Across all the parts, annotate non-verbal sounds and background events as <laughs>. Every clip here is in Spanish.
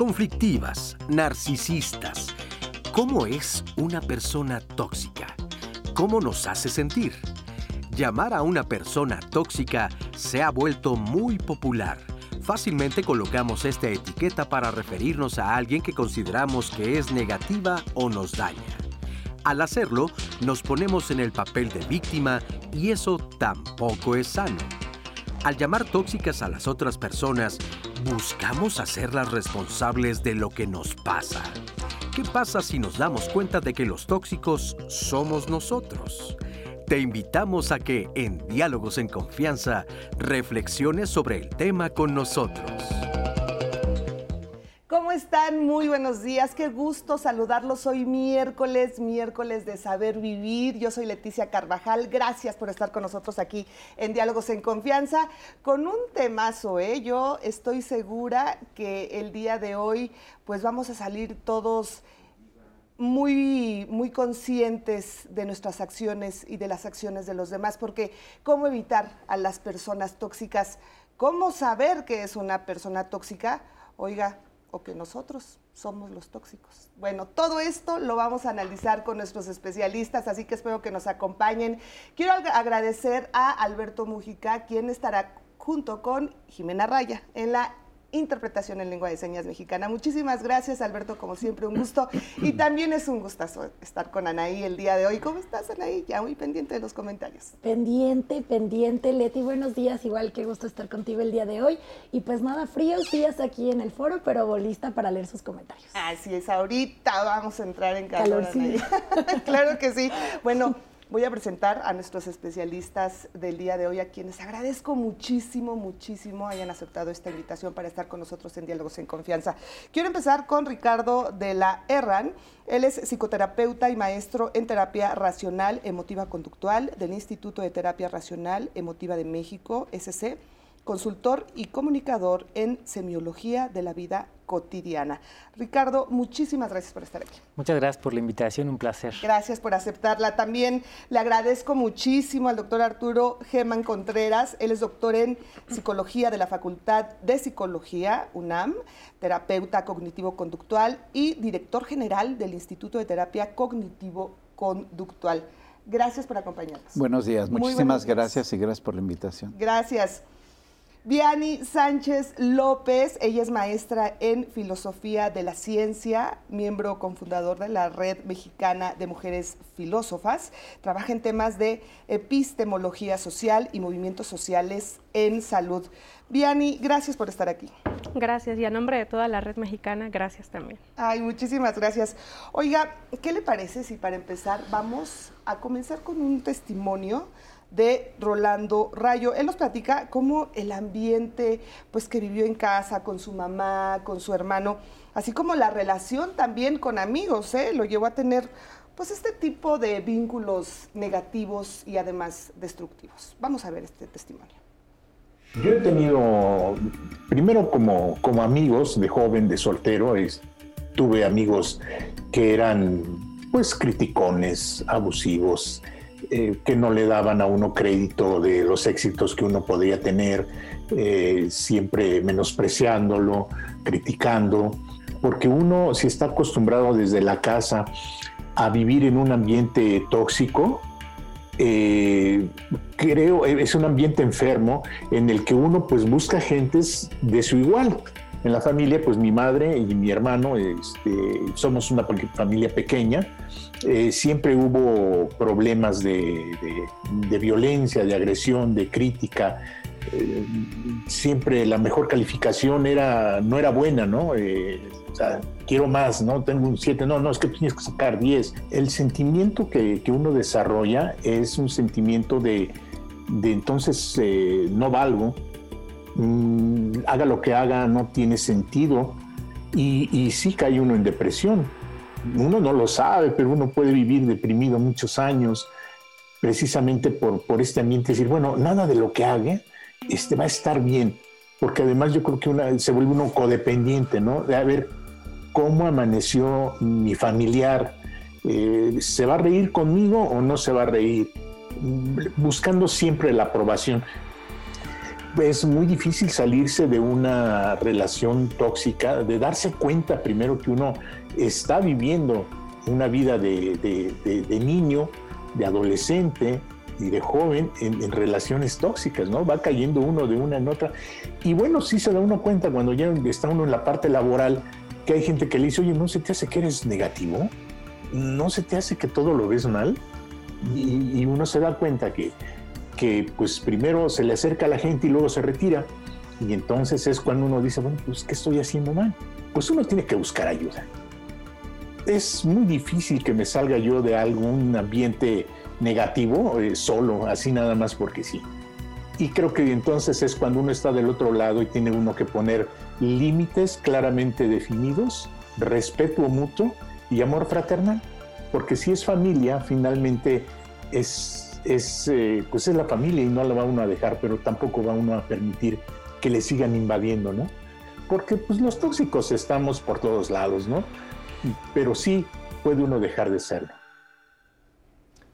conflictivas, narcisistas. ¿Cómo es una persona tóxica? ¿Cómo nos hace sentir? Llamar a una persona tóxica se ha vuelto muy popular. Fácilmente colocamos esta etiqueta para referirnos a alguien que consideramos que es negativa o nos daña. Al hacerlo, nos ponemos en el papel de víctima y eso tampoco es sano. Al llamar tóxicas a las otras personas, buscamos hacerlas responsables de lo que nos pasa. ¿Qué pasa si nos damos cuenta de que los tóxicos somos nosotros? Te invitamos a que, en Diálogos en Confianza, reflexiones sobre el tema con nosotros. ¿Cómo están? Muy buenos días. Qué gusto saludarlos hoy miércoles, miércoles de saber vivir. Yo soy Leticia Carvajal. Gracias por estar con nosotros aquí en Diálogos en Confianza con un temazo, ¿eh? Yo estoy segura que el día de hoy pues vamos a salir todos muy, muy conscientes de nuestras acciones y de las acciones de los demás, porque ¿cómo evitar a las personas tóxicas? ¿Cómo saber que es una persona tóxica? Oiga, o que nosotros somos los tóxicos. Bueno, todo esto lo vamos a analizar con nuestros especialistas, así que espero que nos acompañen. Quiero agradecer a Alberto Mujica, quien estará junto con Jimena Raya en la interpretación en lengua de señas mexicana. Muchísimas gracias, Alberto, como siempre, un gusto. Y también es un gustazo estar con Anaí el día de hoy. ¿Cómo estás, Anaí? Ya muy pendiente de los comentarios. Pendiente, pendiente, Leti. Buenos días, igual qué gusto estar contigo el día de hoy. Y pues nada, fríos días aquí en el foro, pero lista para leer sus comentarios. Así es, ahorita vamos a entrar en calor, calor <laughs> claro que sí. Bueno, Voy a presentar a nuestros especialistas del día de hoy, a quienes agradezco muchísimo, muchísimo hayan aceptado esta invitación para estar con nosotros en Diálogos en Confianza. Quiero empezar con Ricardo de la Herran. Él es psicoterapeuta y maestro en terapia racional emotiva conductual del Instituto de Terapia Racional Emotiva de México, SC consultor y comunicador en semiología de la vida cotidiana. Ricardo, muchísimas gracias por estar aquí. Muchas gracias por la invitación, un placer. Gracias por aceptarla. También le agradezco muchísimo al doctor Arturo Germán Contreras. Él es doctor en psicología de la Facultad de Psicología, UNAM, terapeuta cognitivo-conductual y director general del Instituto de Terapia Cognitivo-Conductual. Gracias por acompañarnos. Buenos días, muchísimas gracias y gracias por la invitación. Gracias. Viani Sánchez López, ella es maestra en Filosofía de la Ciencia, miembro cofundador de la Red Mexicana de Mujeres Filósofas. Trabaja en temas de epistemología social y movimientos sociales en salud. Viani, gracias por estar aquí. Gracias, y a nombre de toda la Red Mexicana, gracias también. Ay, muchísimas gracias. Oiga, ¿qué le parece si para empezar vamos a comenzar con un testimonio? De Rolando Rayo. Él nos platica cómo el ambiente pues, que vivió en casa con su mamá, con su hermano, así como la relación también con amigos, ¿eh? lo llevó a tener pues este tipo de vínculos negativos y además destructivos. Vamos a ver este testimonio. Yo he tenido, primero como, como amigos de joven, de soltero, tuve amigos que eran pues criticones, abusivos, eh, que no le daban a uno crédito de los éxitos que uno podía tener, eh, siempre menospreciándolo, criticando, porque uno si está acostumbrado desde la casa a vivir en un ambiente tóxico, eh, creo es un ambiente enfermo en el que uno pues busca gentes de su igual. En la familia, pues mi madre y mi hermano, este, somos una familia pequeña, eh, siempre hubo problemas de, violencia, de agresión, de crítica. Eh, siempre la mejor calificación era, no era buena, ¿no? Eh, o sea, quiero más, ¿no? Tengo un 7, no, no, es que tienes que sacar 10. El sentimiento que, uno desarrolla es un sentimiento de, entonces no valgo, mm, haga lo que haga, no tiene sentido y, y sí cae uno en depresión uno no lo sabe, pero uno puede vivir deprimido muchos años precisamente por, por este ambiente, decir, bueno, nada de lo que haga este, va a estar bien, porque además yo creo que una, se vuelve uno codependiente, ¿no? De a ver cómo amaneció mi familiar, eh, ¿se va a reír conmigo o no se va a reír? Buscando siempre la aprobación. Es muy difícil salirse de una relación tóxica, de darse cuenta primero que uno está viviendo una vida de, niño, de adolescente y de joven en, relaciones tóxicas, ¿no? Va cayendo uno de una en otra. Y bueno, sí se da uno cuenta cuando ya está uno en la parte laboral, que hay gente que le dice, oye, ¿no se te hace que eres negativo? ¿No se te hace que todo lo ves mal? Y uno se da cuenta que, que pues primero se le acerca a la gente y luego se retira. Y entonces es cuando uno dice, bueno, pues ¿qué estoy haciendo mal? Pues uno tiene que buscar ayuda es muy difícil que me salga yo de algún ambiente negativo eh, solo, así nada más porque sí. Y creo que entonces es cuando uno está del otro lado y tiene uno que poner límites claramente definidos, respeto mutuo y amor fraternal. Porque si es familia, finalmente es, es, eh, pues es la familia y no la va uno a dejar, pero tampoco va uno a permitir que le sigan invadiendo, ¿no? Porque pues los tóxicos estamos por todos lados, ¿no? pero sí puede uno dejar de serlo.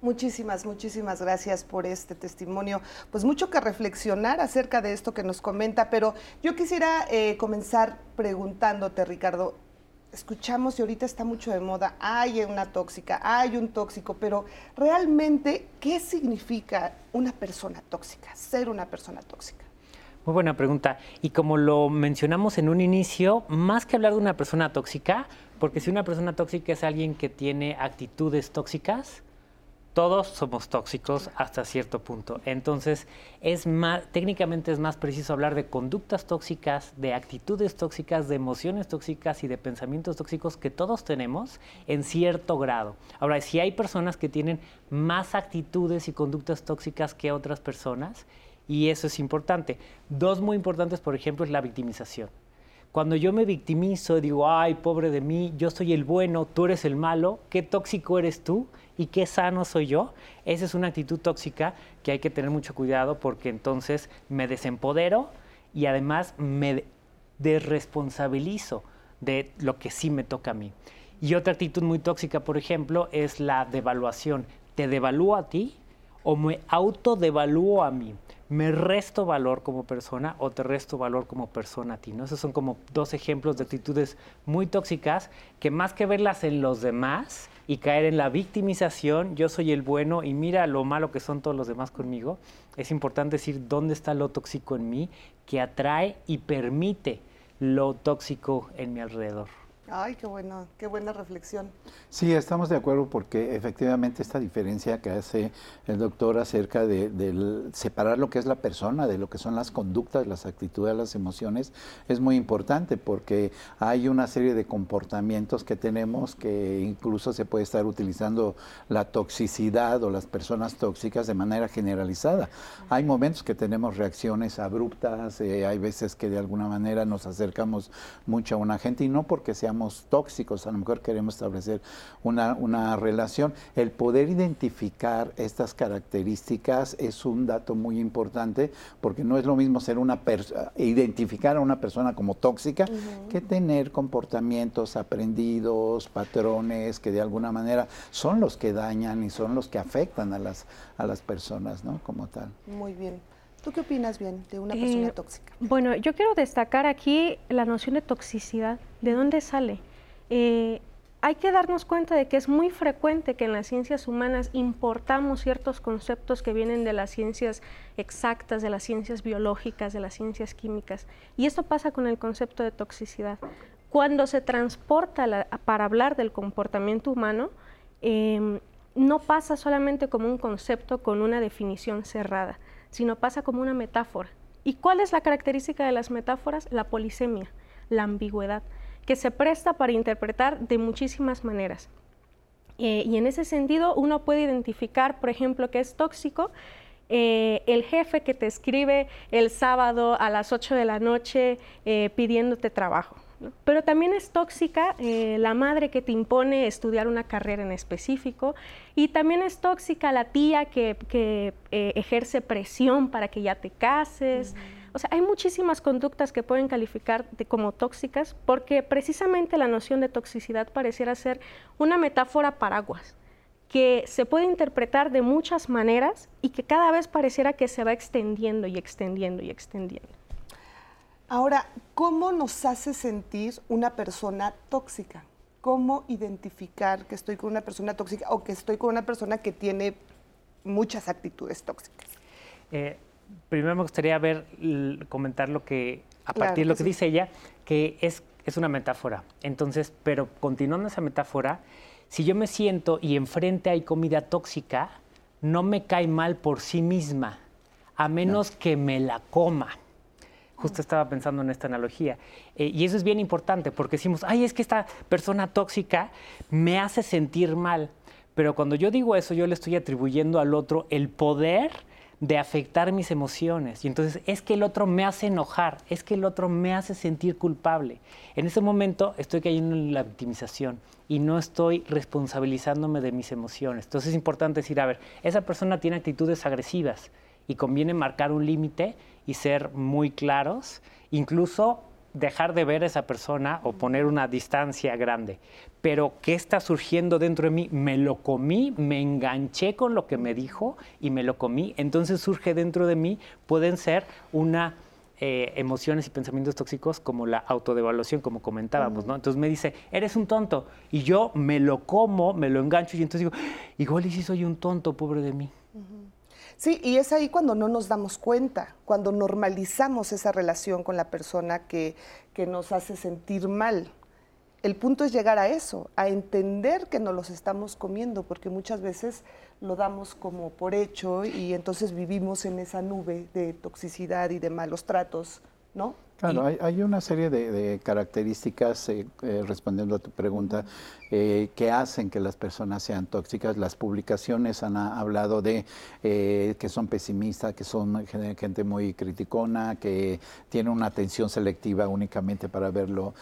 Muchísimas, muchísimas gracias por este testimonio. Pues mucho que reflexionar acerca de esto que nos comenta, pero yo quisiera eh, comenzar preguntándote, Ricardo. Escuchamos y ahorita está mucho de moda, hay una tóxica, hay un tóxico, pero realmente, ¿qué significa una persona tóxica, ser una persona tóxica? Muy buena pregunta. Y como lo mencionamos en un inicio, más que hablar de una persona tóxica, porque si una persona tóxica es alguien que tiene actitudes tóxicas, todos somos tóxicos hasta cierto punto. Entonces, es más, técnicamente es más preciso hablar de conductas tóxicas, de actitudes tóxicas, de emociones tóxicas y de pensamientos tóxicos que todos tenemos en cierto grado. Ahora, si hay personas que tienen más actitudes y conductas tóxicas que otras personas, y eso es importante. Dos muy importantes, por ejemplo, es la victimización. Cuando yo me victimizo, digo, ay, pobre de mí, yo soy el bueno, tú eres el malo, qué tóxico eres tú y qué sano soy yo. Esa es una actitud tóxica que hay que tener mucho cuidado porque entonces me desempodero y además me desresponsabilizo de lo que sí me toca a mí. Y otra actitud muy tóxica, por ejemplo, es la devaluación. Te devalúo a ti o me autodevalúo a mí me resto valor como persona o te resto valor como persona a ti. ¿no? Esos son como dos ejemplos de actitudes muy tóxicas que más que verlas en los demás y caer en la victimización, yo soy el bueno y mira lo malo que son todos los demás conmigo, es importante decir dónde está lo tóxico en mí que atrae y permite lo tóxico en mi alrededor. Ay, qué bueno, qué buena reflexión. Sí, estamos de acuerdo porque efectivamente esta diferencia que hace el doctor acerca de, separar lo que es la persona de lo que son las conductas, las actitudes, las emociones, es muy importante porque hay una serie de comportamientos que tenemos que incluso se puede estar utilizando la toxicidad o las personas tóxicas de manera generalizada. Hay momentos que tenemos reacciones abruptas, eh, hay veces que de alguna manera nos acercamos mucho a una gente y no porque seamos tóxicos, a lo mejor queremos establecer una, una relación. El poder identificar estas características es un dato muy importante porque no es lo mismo ser una identificar a una persona como tóxica que tener comportamientos aprendidos, patrones que de alguna manera son los que dañan y son los que afectan a las, a las personas, ¿no? Como tal. Muy bien. ¿Tú qué opinas bien de una persona eh, tóxica? Bueno, yo quiero destacar aquí la noción de toxicidad. ¿De dónde sale? Eh, hay que darnos cuenta de que es muy frecuente que en las ciencias humanas importamos ciertos conceptos que vienen de las ciencias exactas, de las ciencias biológicas, de las ciencias químicas. Y esto pasa con el concepto de toxicidad. Cuando se transporta para hablar del comportamiento humano, em, no pasa solamente como un concepto con una definición cerrada, sino pasa como una metáfora. ¿Y cuál es la característica de las metáforas? La polisemia, la ambigüedad, que se presta para interpretar de muchísimas maneras. Eh, y en ese sentido uno puede identificar, por ejemplo, que es tóxico eh, el jefe que te escribe el sábado a las 8 de la noche eh, pidiéndote trabajo. Pero también es tóxica eh, la madre que te impone estudiar una carrera en específico y también es tóxica la tía que, eh, ejerce presión para que ya te cases. O sea, hay muchísimas conductas que pueden calificar como tóxicas porque precisamente la noción de toxicidad pareciera ser una metáfora paraguas que se puede interpretar de muchas maneras y que cada vez pareciera que se va extendiendo y extendiendo y extendiendo. Ahora, ¿cómo nos hace sentir una persona tóxica? ¿Cómo identificar que estoy con una persona tóxica o que estoy con una persona que tiene muchas actitudes tóxicas? Eh, primero me gustaría ver, comentar lo que, a partir de lo que, dice ella, que es, es una metáfora. Entonces, pero continuando esa metáfora, si yo me siento y enfrente hay comida tóxica, no me cae mal por sí misma, a menos que me la coma. Justo estaba pensando en esta analogía. Eh, y eso es bien importante porque decimos, ay, es que esta persona tóxica me hace sentir mal. Pero cuando yo digo eso, yo le estoy atribuyendo al otro el poder de afectar mis emociones. Y entonces es que el otro me hace enojar, es que el otro me hace sentir culpable. En ese momento estoy cayendo en la victimización y no estoy responsabilizándome de mis emociones. Entonces es importante decir, a ver, esa persona tiene actitudes agresivas y conviene marcar un límite y ser muy claros, incluso dejar de ver a esa persona o poner una distancia grande. Pero ¿qué está surgiendo dentro de mí? Me lo comí, me enganché con lo que me dijo y me lo comí. Entonces surge dentro de mí, pueden ser una eh, emociones y pensamientos tóxicos como la autodevaluación, como comentábamos, ¿no? Entonces me dice, eres un tonto. Y yo me lo como, me lo engancho y entonces digo, igual y si soy un tonto, pobre de mí. Sí, y es ahí cuando no nos damos cuenta, cuando normalizamos esa relación con la persona que, que nos hace sentir mal. El punto es llegar a eso, a entender que nos los estamos comiendo, porque muchas veces lo damos como por hecho y entonces vivimos en esa nube de toxicidad y de malos tratos, ¿no? Claro, hay, una serie de, características, eh, eh, respondiendo a tu pregunta, eh, que hacen que las personas sean tóxicas. Las publicaciones han hablado de que son pesimistas, que son gente muy criticona, que tienen una atención selectiva únicamente para ver lo,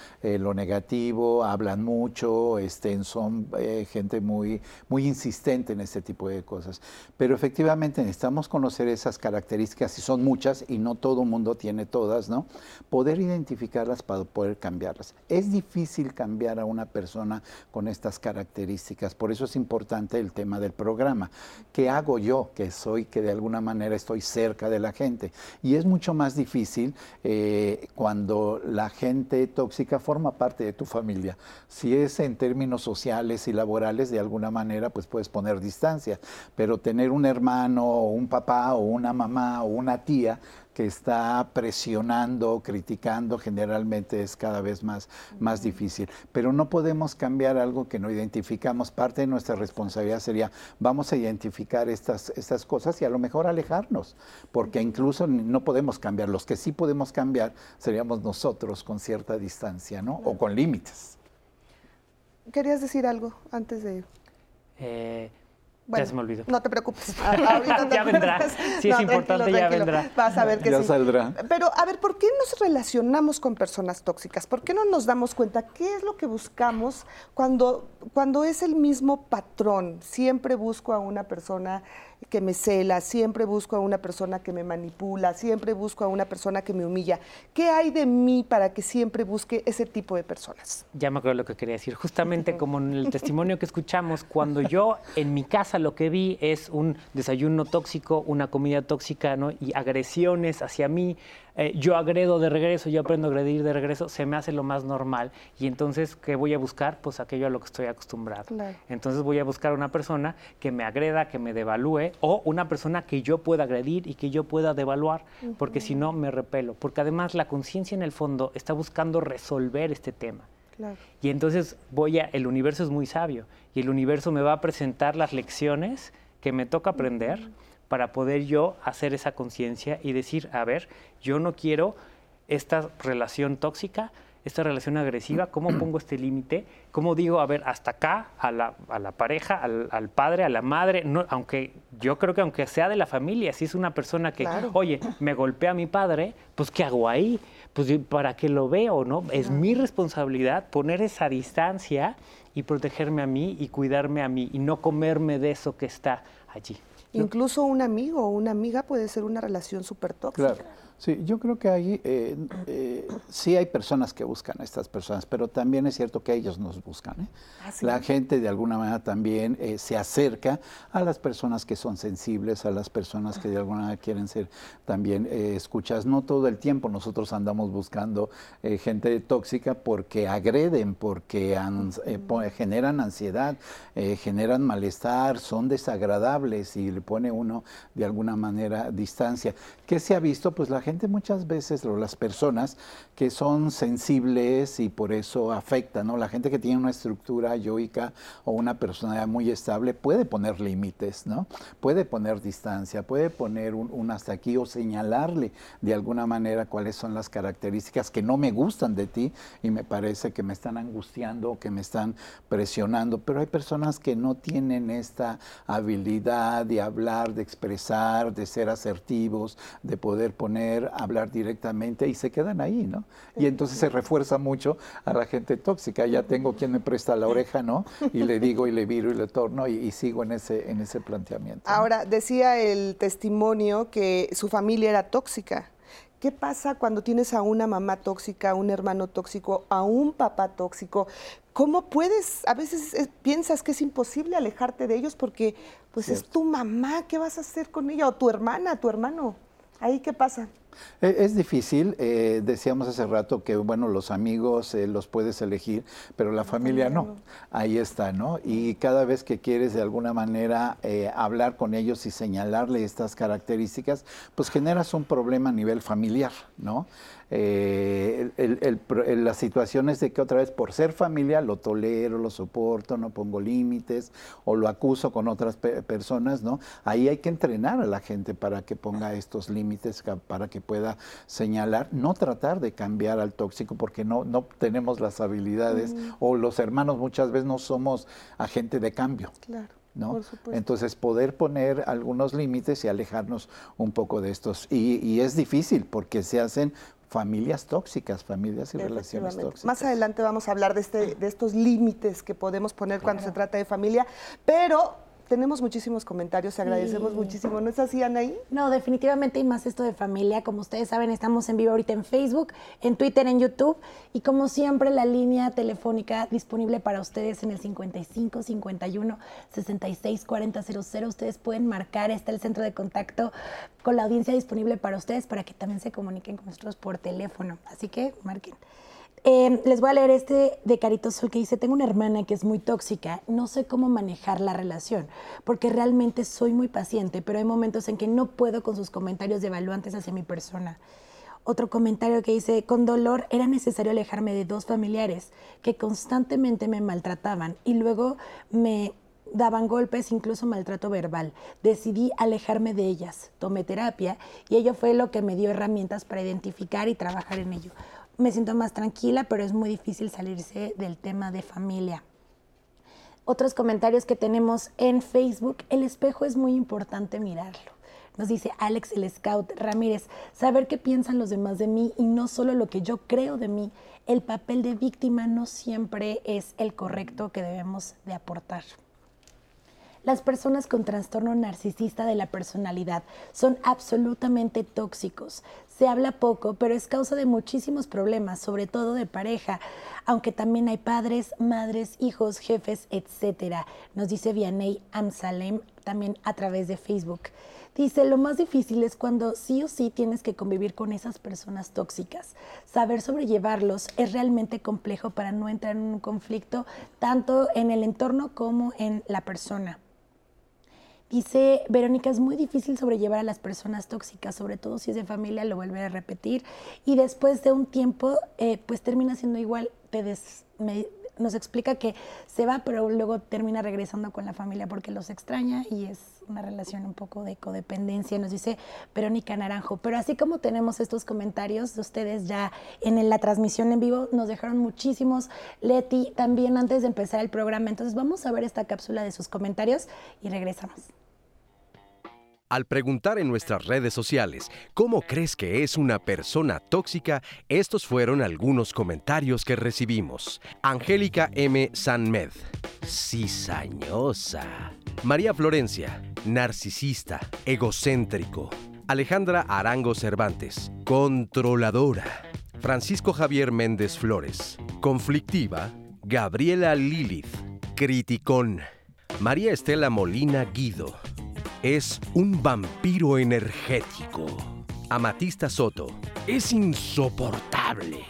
negativo, hablan mucho, este, son gente muy, muy insistente en este tipo de cosas. Pero efectivamente necesitamos conocer esas características, y son muchas, y no todo mundo tiene todas, ¿no? Poder identificarlas para poder cambiarlas. Es difícil cambiar a una persona con estas características, por eso es importante el tema del programa. ¿Qué hago yo que soy, que de alguna manera estoy cerca de la gente? Y es mucho más difícil eh, cuando la gente tóxica forma parte de tu familia. Si es en términos sociales y laborales, de alguna manera, pues puedes poner distancia, pero tener un hermano o un papá o una mamá o una tía, que está presionando, criticando, generalmente es cada vez más, más difícil. Pero no podemos cambiar algo que no identificamos. Parte de nuestra responsabilidad sería, vamos a identificar estas, estas cosas y a lo mejor alejarnos, porque incluso no podemos cambiar. Los que sí podemos cambiar seríamos nosotros con cierta distancia, ¿no? O con límites. ¿Querías decir algo antes de...? Eh, ya se me olvidó. No te preocupes. <laughs> ya vendrá. Si es importante, ya vendrá. Vas a ver que ya saldrá. Pero, a ver, ¿por qué nos relacionamos con personas tóxicas? ¿Por qué no nos damos cuenta qué es lo que buscamos cuando, cuando es el mismo patrón? Siempre busco a una persona que me cela, siempre busco a una persona que me manipula, siempre busco a una persona que me humilla. ¿Qué hay de mí para que siempre busque ese tipo de personas? Ya me acuerdo lo que quería decir. Justamente como en el testimonio que escuchamos, cuando <laughs> yo en mi casa lo que vi es un desayuno tóxico, una comida tóxica ¿no? y agresiones hacia mí, eh, yo agredo de regreso, yo aprendo a agredir de regreso, se me hace lo más normal. Y entonces, ¿qué voy a buscar? Pues aquello a lo que estoy acostumbrado. Entonces voy a buscar una persona que me agreda, que me devalúe, o una persona que yo pueda agredir y que yo pueda devaluar, porque si no me repelo. Porque además la conciencia en el fondo está buscando resolver este tema. Y entonces voy a, el universo es muy sabio y el universo me va a presentar las lecciones que me toca aprender para poder yo hacer esa conciencia y decir, a ver, yo no quiero esta relación tóxica, esta relación agresiva, ¿cómo <clears throat> pongo este límite? ¿Cómo digo, a ver, hasta acá, a la, a la pareja, al, padre, a la madre? No, aunque yo creo que aunque sea de la familia, si es una persona que, oye, me golpea a mi padre, pues ¿qué hago ahí? Pues para qué lo veo, ¿no? Es mi responsabilidad poner esa distancia y protegerme a mí y cuidarme a mí y no comerme de eso que está allí. Incluso un amigo o una amiga puede ser una relación súper tóxica. Claro. Sí, yo creo que ahí eh, eh, sí hay personas que buscan a estas personas, pero también es cierto que ellos nos buscan. ¿eh? Ah, sí. La gente de alguna manera también eh, se acerca a las personas que son sensibles, a las personas que de alguna manera quieren ser también escuchas. No todo el tiempo nosotros andamos buscando gente tóxica porque agreden, porque ans- generan ansiedad, generan malestar, son desagradables y le pone uno de alguna manera distancia. ¿Qué se ha visto? Pues la gente muchas veces, o las personas que son sensibles y por eso afectan, ¿no? La gente que tiene una estructura yoica o una personalidad muy estable puede poner límites, ¿no? Puede poner distancia, puede poner un, un hasta aquí o señalarle de alguna manera cuáles son las características que no me gustan de ti y me parece que me están angustiando o que me están presionando. Pero hay personas que no tienen esta habilidad de hablar, de expresar, de ser asertivos, de poder poner, hablar directamente y se quedan ahí, ¿no? Y entonces se refuerza mucho a la gente tóxica. Ya tengo quien me presta la oreja, ¿no? Y le digo y le viro y le torno y, y sigo en ese, en ese planteamiento. ¿no? Ahora, decía el testimonio que su familia era tóxica. ¿Qué pasa cuando tienes a una mamá tóxica, a un hermano tóxico, a un papá tóxico? ¿Cómo puedes, a veces eh, piensas que es imposible alejarte de ellos porque pues es tu mamá, ¿qué vas a hacer con ella? O tu hermana, tu hermano. ¿Ahí qué pasa? Eh, Es difícil, eh, decíamos hace rato que, bueno, los amigos eh, los puedes elegir, pero la familia no. Ahí está, ¿no? Y cada vez que quieres de alguna manera eh, hablar con ellos y señalarle estas características, pues generas un problema a nivel familiar, ¿no? Eh, el- el- el pro- el- la situación es de que otra vez por ser familia lo tolero, lo soporto, no pongo límites o lo acuso con otras pe- personas, ¿no? Ahí hay que entrenar a la gente para que ponga estos límites, para que pueda señalar, no tratar de cambiar al tóxico porque no, no tenemos las habilidades o los hermanos muchas veces no somos agente de cambio. Claro, ¿no? Entonces, poder poner algunos límites y alejarnos un poco de estos. Y, y es difícil porque se hacen familias tóxicas, familias y relaciones tóxicas. Más adelante vamos a hablar de, este, de estos límites que podemos poner cuando se trata de familia, pero tenemos muchísimos comentarios, agradecemos Sí. muchísimo. ¿No es así, Anaí? No, definitivamente y más esto de familia. Como ustedes saben, estamos en vivo ahorita en Facebook, en Twitter, en YouTube. Y como siempre, la línea telefónica disponible para ustedes en el 55 51 66 40 00. Ustedes pueden marcar, está el centro de contacto con la audiencia disponible para ustedes para que también se comuniquen con nosotros por teléfono. Así que marquen. Eh, les voy a leer este de Carito Sol que dice, tengo una hermana que es muy tóxica, no sé cómo manejar la relación, porque realmente soy muy paciente, pero hay momentos en que no puedo con sus comentarios devaluantes hacia mi persona. Otro comentario que dice, con dolor era necesario alejarme de dos familiares que constantemente me maltrataban y luego me daban golpes, incluso maltrato verbal. Decidí alejarme de ellas, tomé terapia y ello fue lo que me dio herramientas para identificar y trabajar en ello. Me siento más tranquila, pero es muy difícil salirse del tema de familia. Otros comentarios que tenemos en Facebook, el espejo es muy importante mirarlo. Nos dice Alex el Scout Ramírez, saber qué piensan los demás de mí y no solo lo que yo creo de mí. El papel de víctima no siempre es el correcto que debemos de aportar. Las personas con trastorno narcisista de la personalidad son absolutamente tóxicos. Se habla poco, pero es causa de muchísimos problemas, sobre todo de pareja, aunque también hay padres, madres, hijos, jefes, etcétera. Nos dice Vianey Amsalem también a través de Facebook. Dice, lo más difícil es cuando sí o sí tienes que convivir con esas personas tóxicas. Saber sobrellevarlos es realmente complejo para no entrar en un conflicto tanto en el entorno como en la persona. Dice Verónica, es muy difícil sobrellevar a las personas tóxicas, sobre todo si es de familia, lo vuelve a repetir. Y después de un tiempo, eh, pues termina siendo igual, te des- nos explica que se va, pero luego termina regresando con la familia porque los extraña y es una relación un poco de codependencia, nos dice Verónica Naranjo. Pero así como tenemos estos comentarios de ustedes ya en la transmisión en vivo, nos dejaron muchísimos, Leti, también antes de empezar el programa. Entonces vamos a ver esta cápsula de sus comentarios y regresamos. Al preguntar en nuestras redes sociales cómo crees que es una persona tóxica, estos fueron algunos comentarios que recibimos. Angélica M. Sanmed, cizañosa. María Florencia, narcisista, egocéntrico. Alejandra Arango Cervantes, controladora. Francisco Javier Méndez Flores, conflictiva. Gabriela Lilith, criticón. María Estela Molina Guido, es un vampiro energético. Amatista Soto, es insoportable.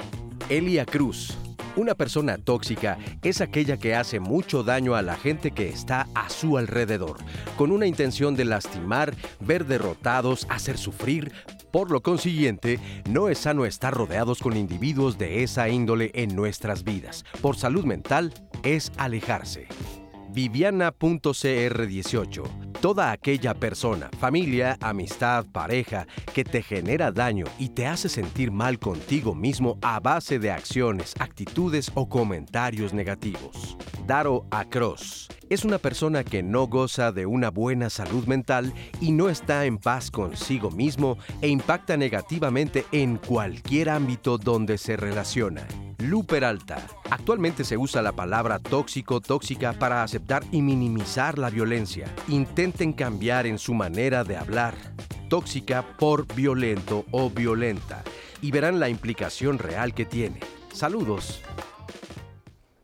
Elia Cruz, una persona tóxica es aquella que hace mucho daño a la gente que está a su alrededor, con una intención de lastimar, ver derrotados, hacer sufrir. Por lo consiguiente, no es sano estar rodeados con individuos de esa índole en nuestras vidas. Por salud mental, es alejarse. Viviana.cr18. Toda aquella persona, familia, amistad, pareja, que te genera daño y te hace sentir mal contigo mismo a base de acciones, actitudes o comentarios negativos. Daro Across es una persona que no goza de una buena salud mental y no está en paz consigo mismo e impacta negativamente en cualquier ámbito donde se relaciona. Lu Peralta. Actualmente se usa la palabra tóxico, tóxica para aceptar y minimizar la violencia. Intenten cambiar en su manera de hablar. Tóxica por violento o violenta. Y verán la implicación real que tiene. Saludos.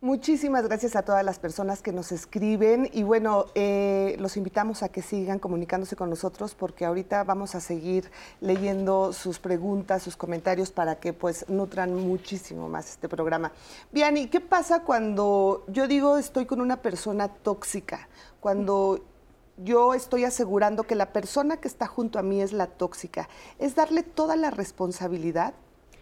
Muchísimas gracias a todas las personas que nos escriben y bueno, eh, los invitamos a que sigan comunicándose con nosotros porque ahorita vamos a seguir leyendo sus preguntas, sus comentarios para que pues nutran muchísimo más este programa. Viani, ¿qué pasa cuando yo digo estoy con una persona tóxica? Cuando yo estoy asegurando que la persona que está junto a mí es la tóxica. ¿Es darle toda la responsabilidad?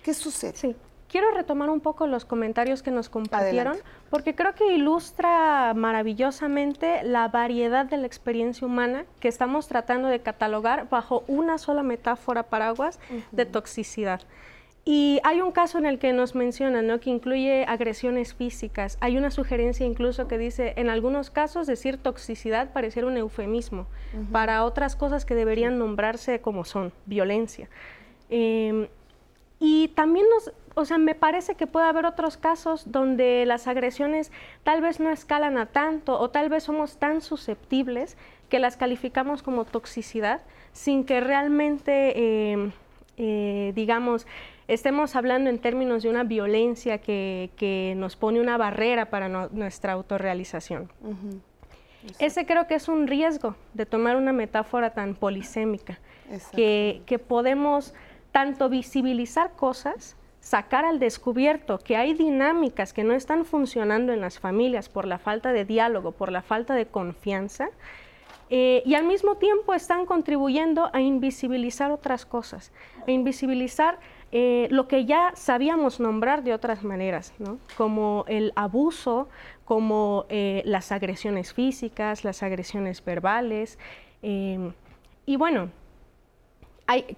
¿Qué sucede? Sí. Quiero retomar un poco los comentarios que nos compartieron, porque creo que ilustra maravillosamente la variedad de la experiencia humana que estamos tratando de catalogar bajo una sola metáfora paraguas de toxicidad. Y hay un caso en el que nos mencionan, ¿no? que incluye agresiones físicas. Hay una sugerencia incluso que dice, en algunos casos decir toxicidad pareciera un eufemismo para otras cosas que deberían nombrarse como son, violencia. Em, y también nos, o sea, me parece que puede haber otros casos donde las agresiones tal vez no escalan a tanto o tal vez somos tan susceptibles que las calificamos como toxicidad sin que realmente, em, eh, digamos, estemos hablando en términos de una violencia que, nos pone una barrera para nuestra autorrealización. Ese creo que es un riesgo de tomar una metáfora tan polisémica, que, que podemos tanto visibilizar cosas, sacar al descubierto que hay dinámicas que no están funcionando en las familias por la falta de diálogo, por la falta de confianza, eh, y al mismo tiempo están contribuyendo a invisibilizar otras cosas, a invisibilizar eh, lo que ya sabíamos nombrar de otras maneras, como el abuso, como eh, las agresiones físicas, las agresiones verbales. y bueno,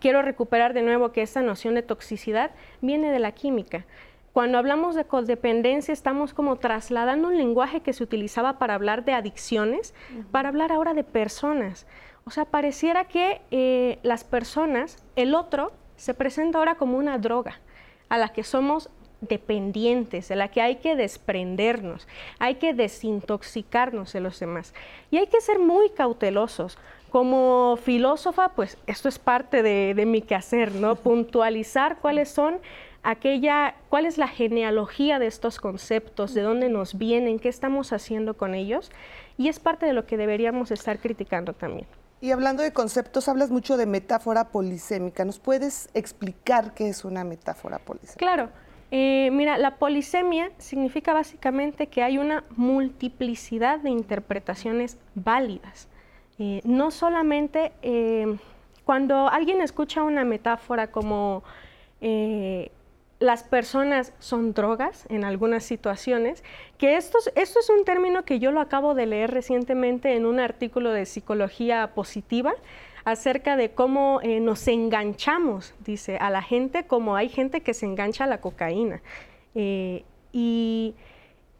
quiero recuperar de nuevo que esta noción de toxicidad viene de la química. Cuando hablamos de codependencia estamos como trasladando un lenguaje que se utilizaba para hablar de adicciones, para hablar ahora de personas. O sea, pareciera que eh, las personas, el otro, se presenta ahora como una droga a la que somos dependientes, de la que hay que desprendernos, hay que desintoxicarnos de los demás. Y hay que ser muy cautelosos, como filósofa, pues esto es parte de, mi quehacer, ¿no? Puntualizar cuáles son aquella, cuál es la genealogía de estos conceptos, de dónde nos vienen, qué estamos haciendo con ellos, y es parte de lo que deberíamos estar criticando también. Y hablando de conceptos, hablas mucho de metáfora polisémica. ¿Nos puedes explicar qué es una metáfora polisémica? Claro. Eh, mira, la polisemia significa básicamente que hay una multiplicidad de interpretaciones válidas. Eh, no solamente eh, cuando alguien escucha una metáfora como eh, las personas son drogas en algunas situaciones, que esto, esto es un término que yo lo acabo de leer recientemente en un artículo de psicología positiva acerca de cómo nos enganchamos, dice, a la gente como hay gente que se engancha a la cocaína. y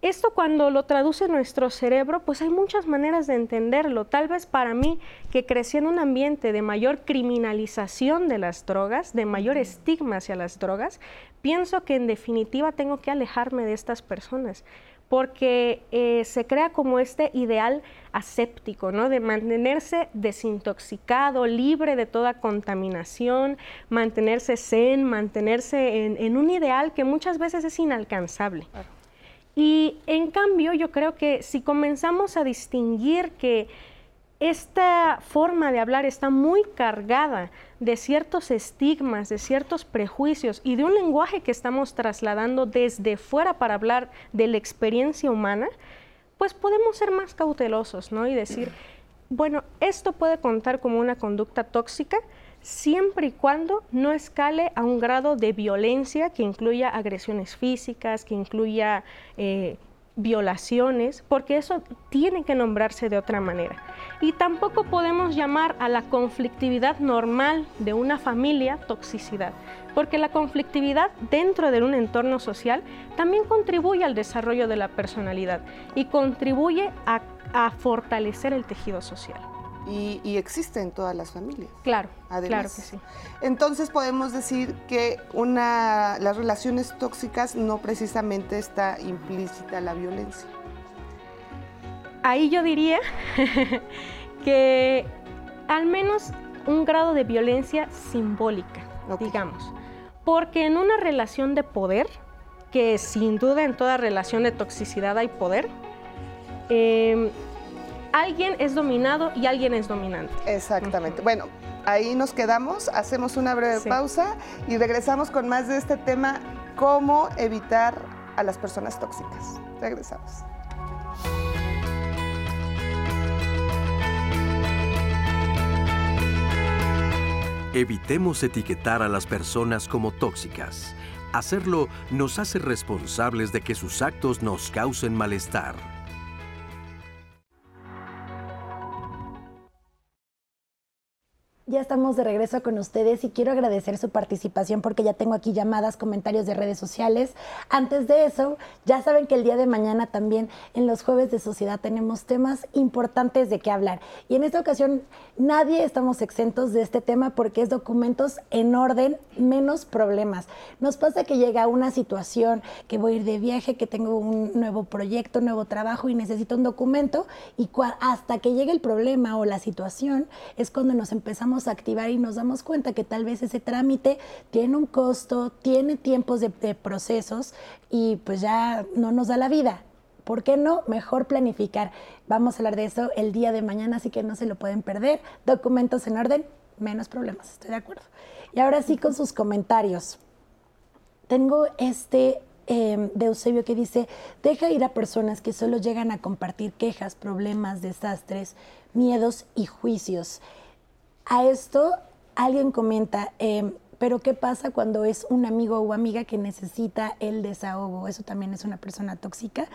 esto cuando lo traduce nuestro cerebro, pues hay muchas maneras de entenderlo. Tal vez para mí, que crecí en un ambiente de mayor criminalización de las drogas, de mayor estigma hacia las drogas, pienso que en definitiva tengo que alejarme de estas personas, porque eh, se crea como este ideal aséptico, ¿no? De mantenerse desintoxicado, libre de toda contaminación, mantenerse zen, mantenerse en, un ideal que muchas veces es inalcanzable. Y en cambio, yo creo que si comenzamos a distinguir que esta forma de hablar está muy cargada de ciertos estigmas, de ciertos prejuicios y de un lenguaje que estamos trasladando desde fuera para hablar de la experiencia humana, pues podemos ser más cautelosos, ¿no? Y decir, bueno, esto puede contar como una conducta tóxica siempre y cuando no escale a un grado de violencia que incluya agresiones físicas, que incluya eh, violaciones, porque eso tiene que nombrarse de otra manera. Y tampoco podemos llamar a la conflictividad normal de una familia toxicidad, porque la conflictividad dentro de un entorno social también contribuye al desarrollo de la personalidad y contribuye a, fortalecer el tejido social. Y, existe en todas las familias. Claro, claro que sí. Entonces podemos decir que una, las relaciones tóxicas no precisamente está implícita la violencia ahí yo diría <laughs> que al menos un grado de violencia simbólica, digamos. Porque en una relación de poder, que sin duda en toda relación de toxicidad hay poder, em, alguien es dominado y alguien es dominante. Exactamente. Bueno, ahí nos quedamos, hacemos una breve pausa y regresamos con más de este tema, cómo evitar a las personas tóxicas. Regresamos. Evitemos etiquetar a las personas como tóxicas. Hacerlo nos hace responsables de que sus actos nos causen malestar. Ya estamos de regreso con ustedes y quiero agradecer su participación porque ya tengo aquí llamadas, comentarios de redes sociales. Antes de eso, ya saben que el día de mañana también en los jueves de sociedad tenemos temas importantes de qué hablar. Y en esta ocasión nadie estamos exentos de este tema porque es documentos en orden, menos problemas. Nos pasa que llega una situación, que voy a ir de viaje, que tengo un nuevo proyecto, nuevo trabajo y necesito un documento y hasta que llegue el problema o la situación es cuando nos empezamos activar y nos damos cuenta que tal vez ese trámite tiene un costo, tiene tiempos de, procesos y pues ya no nos da la vida. ¿Por qué no? Mejor planificar. Vamos a hablar de eso el día de mañana, así que no se lo pueden perder. Documentos en orden, menos problemas, estoy de acuerdo. Y ahora sí con sus comentarios. Tengo este em, de Eusebio que dice, deja ir a personas que solo llegan a compartir quejas, problemas, desastres, miedos y juicios. A esto alguien comenta, em, pero ¿qué pasa cuando es un amigo o amiga que necesita el desahogo? Eso también es una persona tóxica.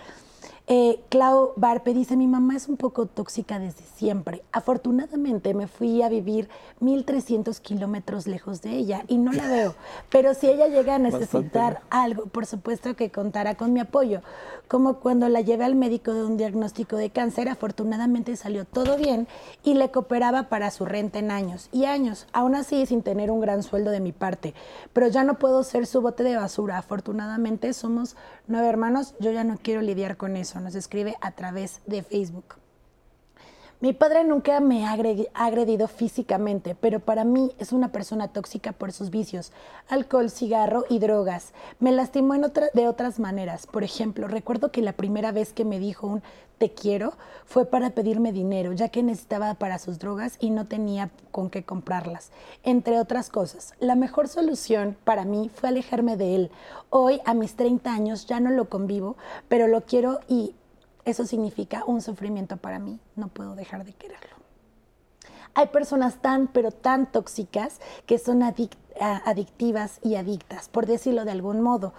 Eh, Clau Barpe dice, mi mamá es un poco tóxica desde siempre. Afortunadamente me fui a vivir 1.300 kilómetros lejos de ella y no la veo. Pero si ella llega a necesitar algo, por supuesto que contará con mi apoyo. Como cuando la llevé al médico de un diagnóstico de cáncer, afortunadamente salió todo bien y le cooperaba para su renta en años y años, aún así sin tener un gran sueldo de mi parte. Pero ya no puedo ser su bote de basura. Afortunadamente somos nueve hermanos, yo ya no quiero lidiar con eso nos escribe a través de Facebook. Mi padre nunca me ha agredido físicamente, pero para mí es una persona tóxica por sus vicios, alcohol, cigarro y drogas. Me lastimó de otras maneras. Por ejemplo, recuerdo que la primera vez que me dijo un te quiero fue para pedirme dinero, ya que necesitaba para sus drogas y no tenía con qué comprarlas. Entre otras cosas, la mejor solución para mí fue alejarme de él. Hoy, a mis 30 años, ya no lo convivo, pero lo quiero y eso significa un sufrimiento para mí. No puedo dejar de quererlo. Hay personas tan, pero tan tóxicas que son adictivas y adictas, por decirlo de algún modo.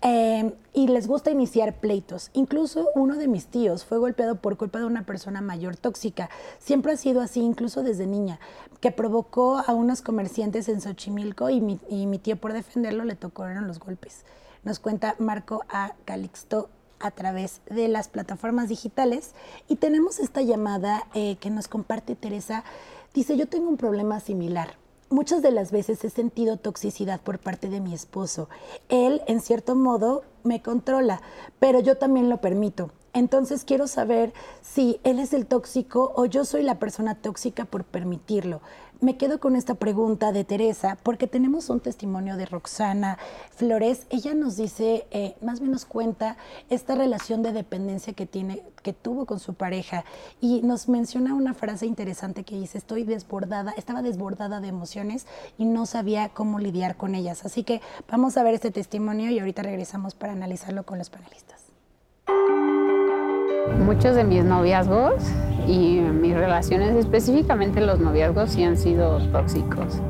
Em, y les gusta iniciar pleitos. Incluso uno de mis tíos fue golpeado por culpa de una persona mayor tóxica. Siempre ha sido así, incluso desde niña, que provocó a unos comerciantes en Xochimilco y mi, y mi tío por defenderlo le tocaron los golpes. Nos cuenta Marco A. Calixto a través de las plataformas digitales. Y tenemos esta llamada eh, que nos comparte Teresa. Dice, yo tengo un problema similar. muchas de las veces he sentido toxicidad por parte de mi esposo. Él, en cierto modo, me controla, pero yo también lo permito. Entonces quiero saber si él es el tóxico o yo soy la persona tóxica por permitirlo. Me quedo con esta pregunta de Teresa porque tenemos un testimonio de Roxana Flores. Ella nos dice, eh, más o menos cuenta esta relación de dependencia que tiene, que tuvo con su pareja y nos menciona una frase interesante que dice: estoy desbordada, estaba desbordada de emociones y no sabía cómo lidiar con ellas. Así que vamos a ver este testimonio y ahorita regresamos para analizarlo con los panelistas. Muchos de mis noviazgos y mis relaciones, específicamente los noviazgos, sí han sido tóxicos.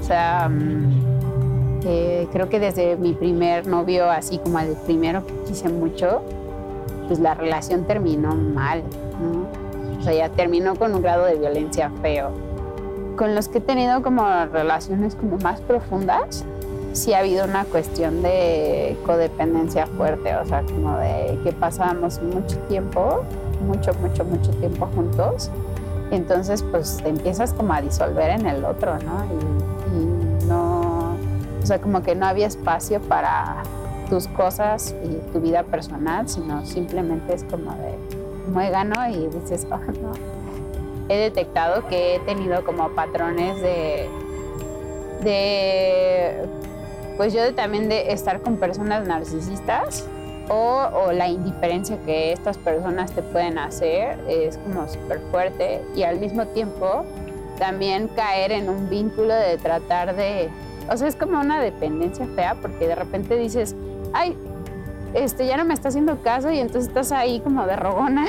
O sea, mm, eh, creo que desde mi primer novio, así como el primero que quise mucho, pues la relación terminó mal, ¿no? O sea, ya terminó con un grado de violencia feo. Con los que he tenido como relaciones como más profundas, sí ha habido una cuestión de codependencia fuerte, o sea, como de que pasábamos mucho tiempo, mucho, mucho, mucho tiempo juntos. Y entonces, pues te empiezas como a disolver en el otro, ¿no? Y, no, o sea, como que no había espacio para tus cosas y tu vida personal, sino simplemente es como de muégano y dices, oh, no. He detectado que he tenido como patrones de, de pues yo también de estar con personas narcisistas o, la indiferencia que estas personas te pueden hacer es como súper fuerte y al mismo tiempo también caer en un vínculo de tratar de, o sea, es como una dependencia fea porque de repente dices, ay, este ya no me está haciendo caso y entonces estás ahí como de rogona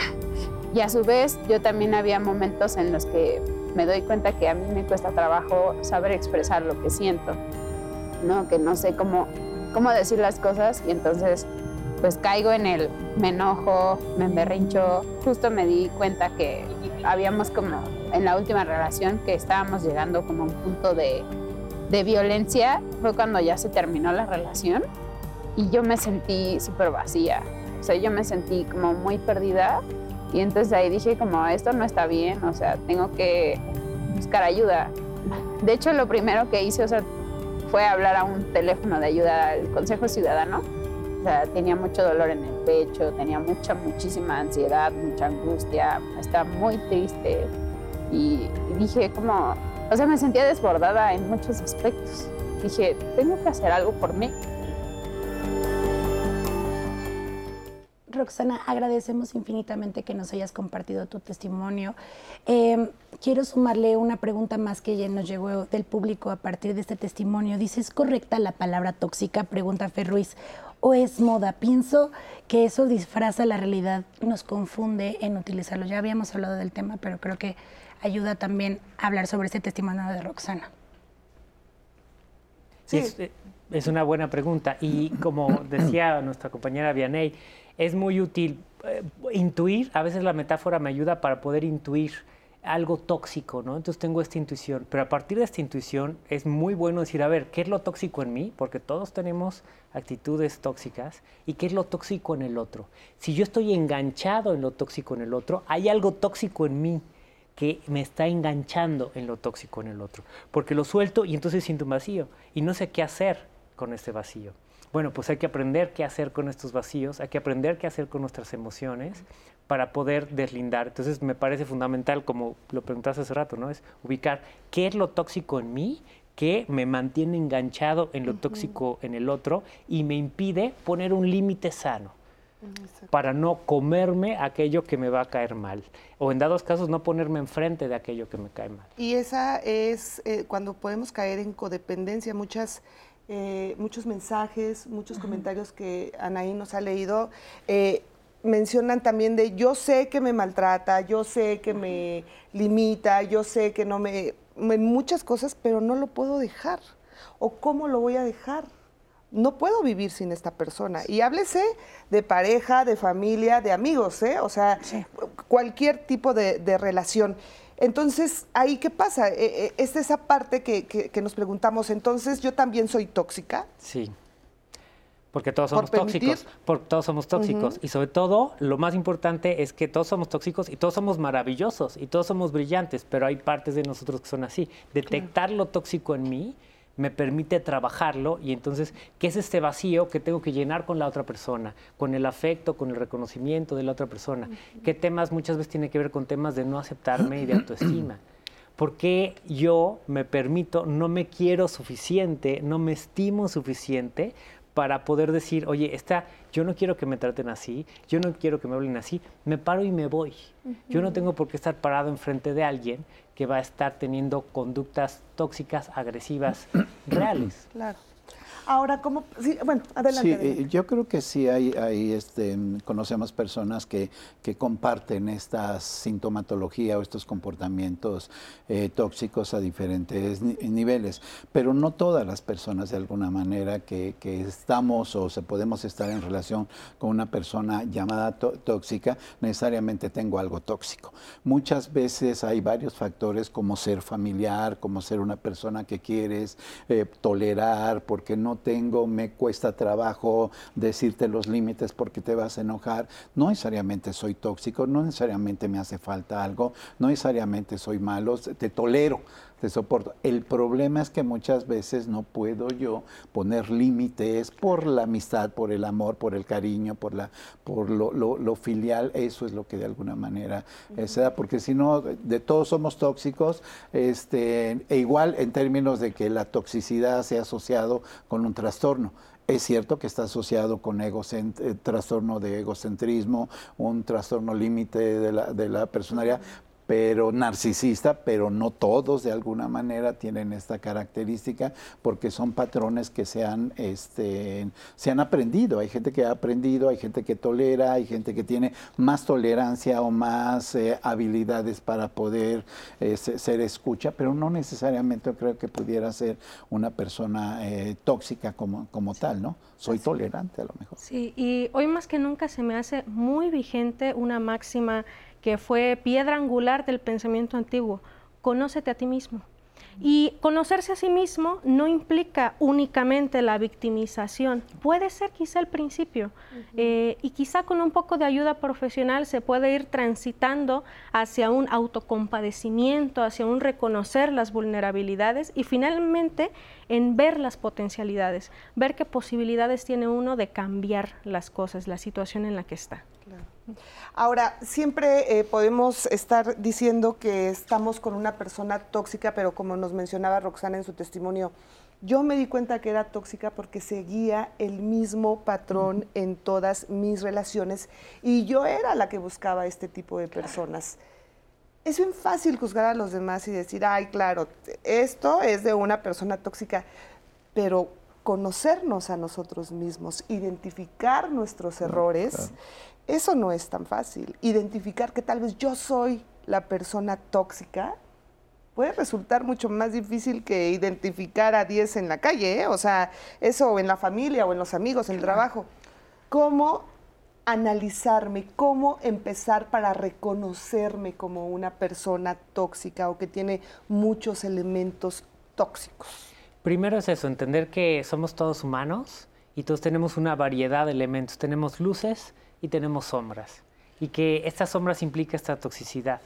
y a su vez yo también había momentos en los que me doy cuenta que a mí me cuesta trabajo saber expresar lo que siento. ¿No? Que no sé cómo, cómo decir las cosas y entonces pues caigo en el me enojo, me emberrincho. Justo me di cuenta que habíamos como en la última relación que estábamos llegando como a un punto de, de violencia. Fue cuando ya se terminó la relación y yo me sentí súper vacía. O sea, yo me sentí como muy perdida y entonces ahí dije como esto no está bien, o sea, tengo que buscar ayuda. De hecho, lo primero que hice, o sea, fue a hablar a un teléfono de ayuda al Consejo Ciudadano. O sea, tenía mucho dolor en el pecho, tenía mucha, muchísima ansiedad, mucha angustia, estaba muy triste y, dije como, o sea, me sentía desbordada en muchos aspectos. Dije, tengo que hacer algo por mí. Roxana, agradecemos infinitamente que nos hayas compartido tu testimonio. Em, quiero sumarle una pregunta más que ya nos llegó del público a partir de este testimonio. Dice, ¿es correcta la palabra tóxica? Pregunta Ferruiz. ¿O es moda? Pienso que eso disfraza la realidad, nos confunde en utilizarlo. Ya habíamos hablado del tema, pero creo que ayuda también a hablar sobre este testimonio de Roxana. Sí. Es, una buena pregunta. Y como decía nuestra compañera Vianey, es muy útil eh, intuir, a veces la metáfora me ayuda para poder intuir algo tóxico, ¿no? Entonces tengo esta intuición, pero a partir de esta intuición es muy bueno decir, a ver, ¿qué es lo tóxico en mí? Porque todos tenemos actitudes tóxicas y qué es lo tóxico en el otro. Si yo estoy enganchado en lo tóxico en el otro, hay algo tóxico en mí que me está enganchando en lo tóxico en el otro, porque lo suelto y entonces siento un vacío y no sé qué hacer con este vacío. Bueno, pues hay que aprender qué hacer con estos vacíos, hay que aprender qué hacer con nuestras emociones para poder deslindar. Entonces me parece fundamental, como lo preguntaste hace rato, ¿no? Es ubicar qué es lo tóxico en mí, que me mantiene enganchado en lo tóxico en el otro y me impide poner un límite sano para no comerme aquello que me va a caer mal o en dados casos no ponerme enfrente de aquello que me cae mal. Y esa es eh, cuando podemos caer en codependencia. Muchas eh, muchos mensajes, muchos comentarios que Anaí nos ha leído. Eh, mencionan también de yo sé que me maltrata, yo sé que me limita, yo sé que no me, muchas cosas, pero no lo puedo dejar. ¿O cómo lo voy a dejar? No puedo vivir sin esta persona. Y háblese de pareja, de familia, de amigos, ¿eh? O sea, cualquier tipo de, de relación. Entonces, ¿ahí qué pasa? E, e, es esa parte que, nos preguntamos, entonces, ¿yo también soy tóxica? Sí. Porque todos somos tóxicos. Porque todos somos tóxicos. Y sobre todo, lo más importante es que todos somos tóxicos y todos somos maravillosos y todos somos brillantes, pero hay partes de nosotros que son así. Detectar lo tóxico en mí me permite trabajarlo y entonces, ¿qué es este vacío que tengo que llenar con la otra persona? Con el afecto, con el reconocimiento de la otra persona. ¿Qué temas muchas veces tiene que ver con temas de no aceptarme y de <clears throat> autoestima? ¿Por qué yo me permito, no me quiero suficiente, no me estimo suficiente para poder decir, oye, esta, yo no quiero que me traten así, yo no quiero que me hablen así, me paro y me voy. Yo no tengo por qué estar parado enfrente de alguien que va a estar teniendo conductas tóxicas, agresivas, <clears throat> reales. Claro. Ahora, ¿cómo? Sí, bueno, adelante. Sí, yo creo que sí hay, hay este, conocemos personas que, que comparten esta sintomatología o estos comportamientos eh, tóxicos a diferentes niveles, pero no todas las personas de alguna manera que, que, estamos o se podemos estar en relación con una persona llamada tóxica, necesariamente tengo algo tóxico. Muchas veces hay varios factores como ser familiar, como ser una persona que quieres eh, tolerar, porque no tengo, me cuesta trabajo decirte los límites porque te vas a enojar. No necesariamente soy tóxico, no necesariamente me hace falta algo, no necesariamente soy malo, te tolero te soporto. El problema es que muchas veces no puedo yo poner límites por la amistad, por el amor, por el cariño, por, la, por lo, filial. Eso es lo que de alguna manera eh, se da, porque si no, de todos somos tóxicos, este, e igual en términos de que la toxicidad se ha asociado con un trastorno. Es cierto que está asociado con eh, trastorno de egocentrismo, un trastorno límite de la, de la personalidad, pero narcisista, pero no todos de alguna manera tienen esta característica porque son patrones que se han, este, se han aprendido. Hay gente que ha aprendido, hay gente que tolera, hay gente que tiene más tolerancia o más eh, habilidades para poder eh, ser escucha, pero no necesariamente creo que pudiera ser una persona eh, tóxica como, como tal, ¿no? Soy tolerante a lo mejor. Sí, y hoy más que nunca se me hace muy vigente una máxima que fue piedra angular del pensamiento antiguo, conócete a ti mismo. Y conocerse a sí mismo no implica únicamente la victimización, puede ser quizá el principio eh, y quizá con un poco de ayuda profesional se puede ir transitando hacia un autocompadecimiento, hacia un reconocer las vulnerabilidades y finalmente en ver las potencialidades, ver qué posibilidades tiene uno de cambiar las cosas, la situación en la que está. Ahora, siempre eh, podemos estar diciendo que estamos con una persona tóxica, pero como nos mencionaba Roxana en su testimonio, yo me di cuenta que era tóxica porque seguía el mismo patrón en todas mis relaciones y yo era la que buscaba este tipo de personas. Es bien fácil juzgar a los demás y decir, ay, claro, esto es de una persona tóxica, pero conocernos a nosotros mismos, identificar nuestros errores, eso no es tan fácil. Identificar que tal vez yo soy la persona tóxica puede resultar mucho más difícil que identificar a 10 en la calle, ¿eh? o sea, eso en la familia o en los amigos, en el trabajo. ¿Cómo analizarme, cómo empezar para reconocerme como una persona tóxica o que tiene muchos elementos tóxicos? Primero es eso, entender que somos todos humanos y todos tenemos una variedad de elementos. Tenemos luces, y tenemos sombras. Y que estas sombras implica esta toxicidad.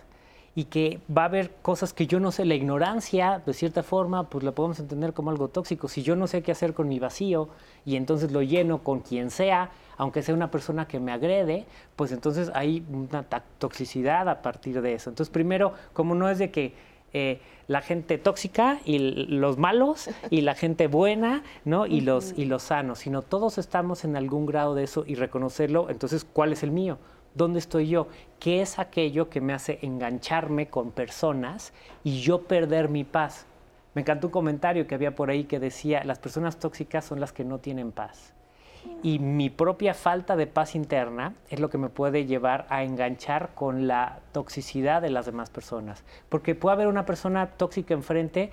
Y que va a haber cosas que yo no sé, la ignorancia, de cierta forma, pues la podemos entender como algo tóxico. Si yo no sé qué hacer con mi vacío y entonces lo lleno con quien sea, aunque sea una persona que me agrede, pues entonces hay una toxicidad a partir de eso. Entonces, primero, como no es de que eh, la gente tóxica y los malos y la gente buena, ¿no? Y los, y los sanos, sino todos estamos en algún grado de eso y reconocerlo. Entonces, ¿cuál es el mío? ¿Dónde estoy yo? ¿Qué es aquello que me hace engancharme con personas y yo perder mi paz? Me encantó un comentario que había por ahí que decía, las personas tóxicas son las que no tienen paz y mi propia falta de paz interna es lo que me puede llevar a enganchar con la toxicidad de las demás personas. Porque puede haber una persona tóxica enfrente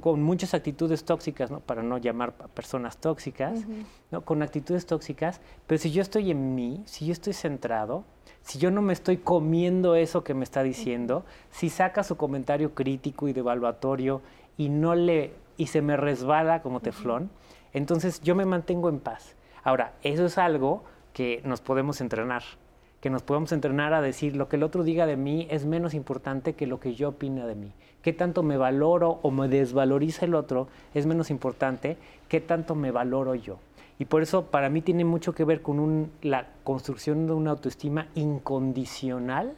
con muchas actitudes tóxicas, ¿no? para no llamar a personas tóxicas, ¿no? con actitudes tóxicas, pero si yo estoy en mí, si yo estoy centrado, si yo no me estoy comiendo eso que me está diciendo, si saca su comentario crítico y devaluatorio y no le y se me resbala como teflón, entonces yo me mantengo en paz Ahora, eso es algo que nos podemos entrenar, que nos podemos entrenar a decir lo que el otro diga de mí es menos importante que lo que yo opine de mí. Qué tanto me valoro o me desvaloriza el otro es menos importante que tanto me valoro yo. Y por eso para mí tiene mucho que ver con la construcción de una autoestima incondicional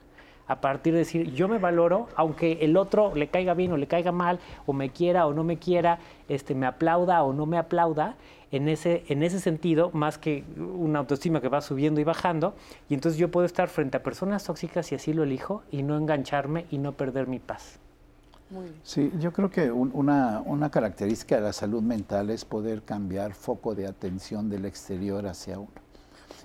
a partir de decir, yo me valoro, aunque el otro le caiga bien o le caiga mal, o me quiera o no me quiera, este, me aplauda o no me aplauda, en ese, en ese sentido, más que una autoestima que va subiendo y bajando, y entonces yo puedo estar frente a personas tóxicas si así lo elijo, y no engancharme y no perder mi paz. Sí, yo creo que un- una, una característica de la salud mental es poder cambiar foco de atención del exterior hacia uno.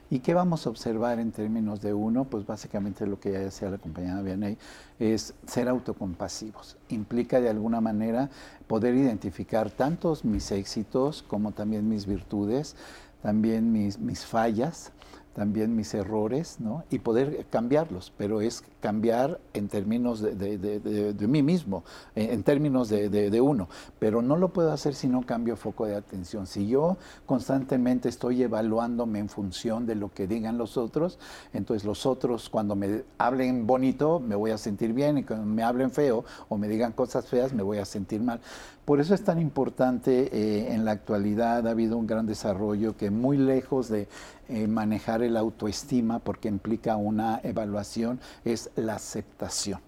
¿Y qué vamos a observar en términos de uno? Pues básicamente lo que ya decía la compañera Vianey, es ser autocompasivos. Implica de alguna manera poder identificar tantos mis éxitos como también mis virtudes, también mis, mis fallas, también mis errores, ¿no? Y poder cambiarlos, pero es cambiar en términos de, de- de- de- mí mismo, en, términos de uno, pero no lo puedo hacer si no cambio foco de atención. Si yo constantemente estoy evaluándome en función de lo que digan los otros, entonces los otros cuando me hablen bonito me voy a sentir bien y cuando me hablen feo o me digan cosas feas me voy a sentir mal. Por eso es tan importante eh, en la actualidad, ha habido un gran desarrollo que muy lejos de eh, manejar el autoestima, porque implica una evaluación, es la aceptación.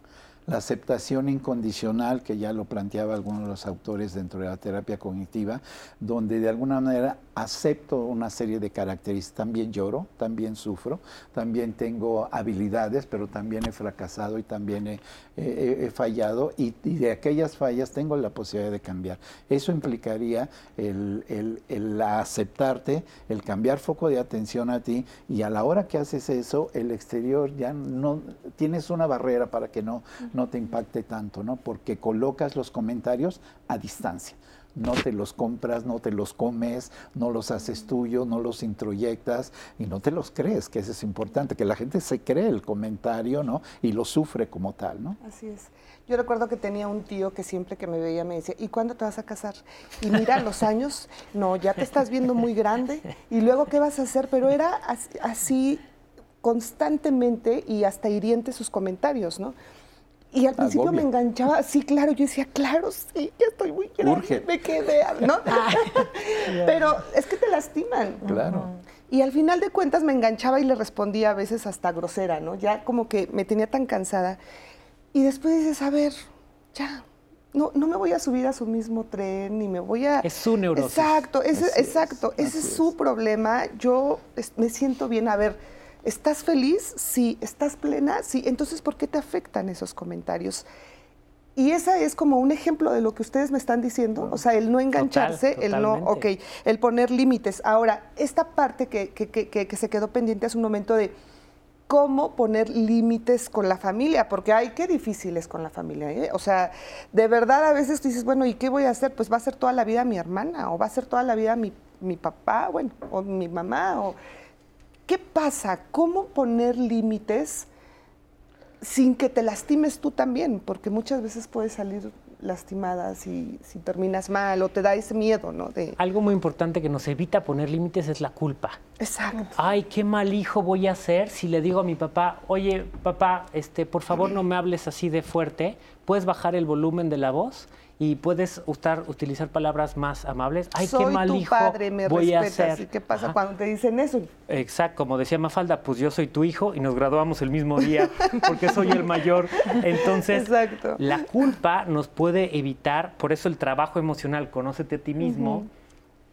La aceptación incondicional, que ya lo planteaba algunos de los autores dentro de la terapia cognitiva, donde de alguna manera acepto una serie de características. También lloro, también sufro, también tengo habilidades, pero también he fracasado y también he, fallado y, y de aquellas fallas tengo la posibilidad de cambiar. Eso implicaría el, el- el aceptarte, el cambiar foco de atención a ti y a la hora que haces eso, el exterior ya no tienes una barrera para que no, no te impacte tanto, ¿no? Porque colocas los comentarios a distancia no te los compras, no te los comes, no los haces tuyo, no los introyectas y no te los crees, que eso es importante, que la gente se cree el comentario, ¿no? Y lo sufre como tal, ¿no? Así es. Yo recuerdo que tenía un tío que siempre que me veía me decía, ¿y cuándo te vas a casar? Y mira, <laughs> los años, no, ya te estás viendo muy grande. Y luego, ¿qué vas a hacer? Pero era as- así constantemente y hasta hiriente sus comentarios, ¿no? Y al principio me enganchaba, sí, claro, yo decía, claro, sí, ya estoy muy grande, Urge. me quedé, ¿no? <laughs> Pero es que te lastiman. Claro. Y al final de cuentas me enganchaba y le respondía a veces hasta grosera, ¿no? Ya como que me tenía tan cansada. Y después dices, a ver, ya, no, no me voy a subir a su mismo tren, ni me voy a... Es su neurosis. Exacto, es, exacto, ese es su es. problema. Yo es- me siento bien, a ver, ¿estás feliz? Sí, ¿estás plena? Sí, entonces, ¿por qué te afectan esos comentarios? Y esa es como un ejemplo de lo que ustedes me están diciendo, o sea, el no engancharse, el no, ok, el poner límites. Ahora, esta parte que, que- que- que- que se quedó pendiente hace un momento de cómo poner límites con la familia, porque ay, qué difícil es con la familia. ¿eh? O sea, de verdad a veces tú dices, bueno, ¿y qué voy a hacer? Pues va a ser toda la vida mi hermana, o va a ser toda la vida mi, mi papá, bueno, o mi mamá, o... ¿Qué pasa? ¿Cómo poner límites sin que te lastimes tú también? Porque muchas veces puedes salir lastimada si, si terminas mal o te da ese miedo, ¿no? De... Algo muy importante que nos evita poner límites es la culpa. Exacto. Ay, qué mal hijo voy a ser si le digo a mi papá, oye, papá, este, por favor no me hables así de fuerte, puedes bajar el volumen de la voz y puedes usar, utilizar palabras más amables. Ay, Soy qué mal tu hijo padre, me voy a respetas. ser. ¿Y qué pasa Ajá. cuando te dicen eso? Exacto, como decía Mafalda, pues yo soy tu hijo y nos graduamos el mismo día porque soy el mayor. Entonces, Exacto. la culpa nos puede evitar, por eso el trabajo emocional, conócete a ti mismo,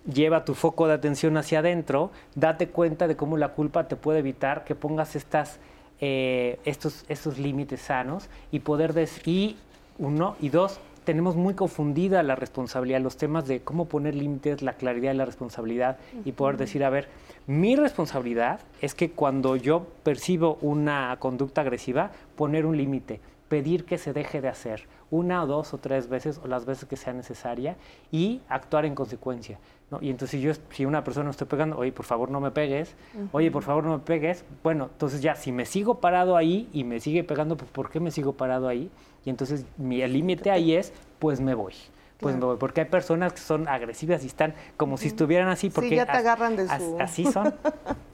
lleva tu foco de atención hacia adentro, date cuenta de cómo la culpa te puede evitar que pongas estas, eh, estos, estos límites sanos y poder decir, y uno, y dos, tenemos muy confundida la responsabilidad, los temas de cómo poner límites, la claridad de la responsabilidad y poder decir, a ver, mi responsabilidad es que cuando yo percibo una conducta agresiva, poner un límite, pedir que se deje de hacer una o dos o tres veces o las veces que sea necesaria y actuar en consecuencia. ¿no? Y entonces si yo, si una persona me estoy pegando, oye, por favor no me pegues, oye, por favor no me pegues, bueno, entonces ya, si me sigo parado ahí y me sigue pegando, pues ¿por qué me sigo parado ahí? Y entonces mi, límite ahí es, pues me voy. pues me voy. Porque hay personas que son agresivas y están como si estuvieran así. Porque ya te as- agarran de as- su- Así son,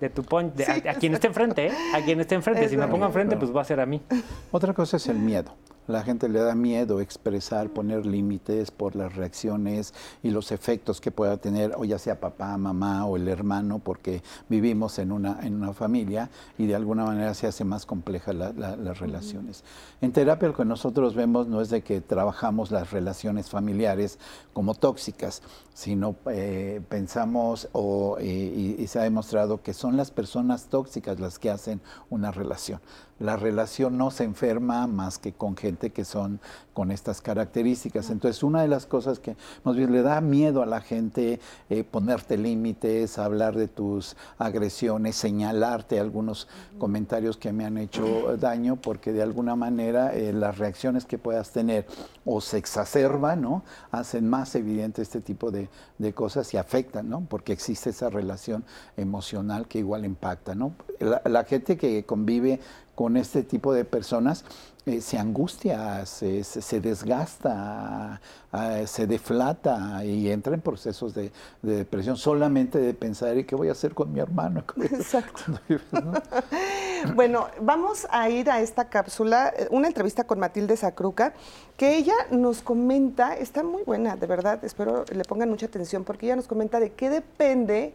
de tu pon- de- <laughs> a, a quien esté enfrente, ¿eh? A quien esté enfrente. Si me pongo enfrente, pues va a ser a mí. Otra cosa es el miedo. La gente le da miedo expresar, poner límites por las reacciones y los efectos que pueda tener, o ya sea papá, mamá o el hermano, porque vivimos en una, en una familia y de alguna manera se hace más compleja la- la- las relaciones. En terapia lo que nosotros vemos no es de que trabajamos las relaciones familiares como tóxicas, sino eh, pensamos o, eh, y, y se ha demostrado que son las personas tóxicas las que hacen una relación. La relación no se enferma más que con gente que son con estas características. Entonces, una de las cosas que más bien le da miedo a la gente eh, ponerte límites, hablar de tus agresiones, señalarte algunos comentarios que me han hecho daño, porque de alguna manera eh, las reacciones que puedas tener o se exacerban, ¿no? Hacen más evidente este tipo de, de cosas y afectan, ¿no? Porque existe esa relación emocional que igual impacta, ¿no? La, la gente que convive con este tipo de personas eh, se angustia, se, desgasta, ah, se deflata y entra en procesos de, de depresión solamente de pensar, ¿y qué voy a hacer con mi hermano? <laughs> Exacto. <laughs> ¿no? <laughs> Bueno, vamos a ir a esta cápsula, eh, una entrevista con Matilde Sacruca, que ella nos comenta, está muy buena, de verdad, espero le pongan mucha atención, porque ella nos comenta de qué depende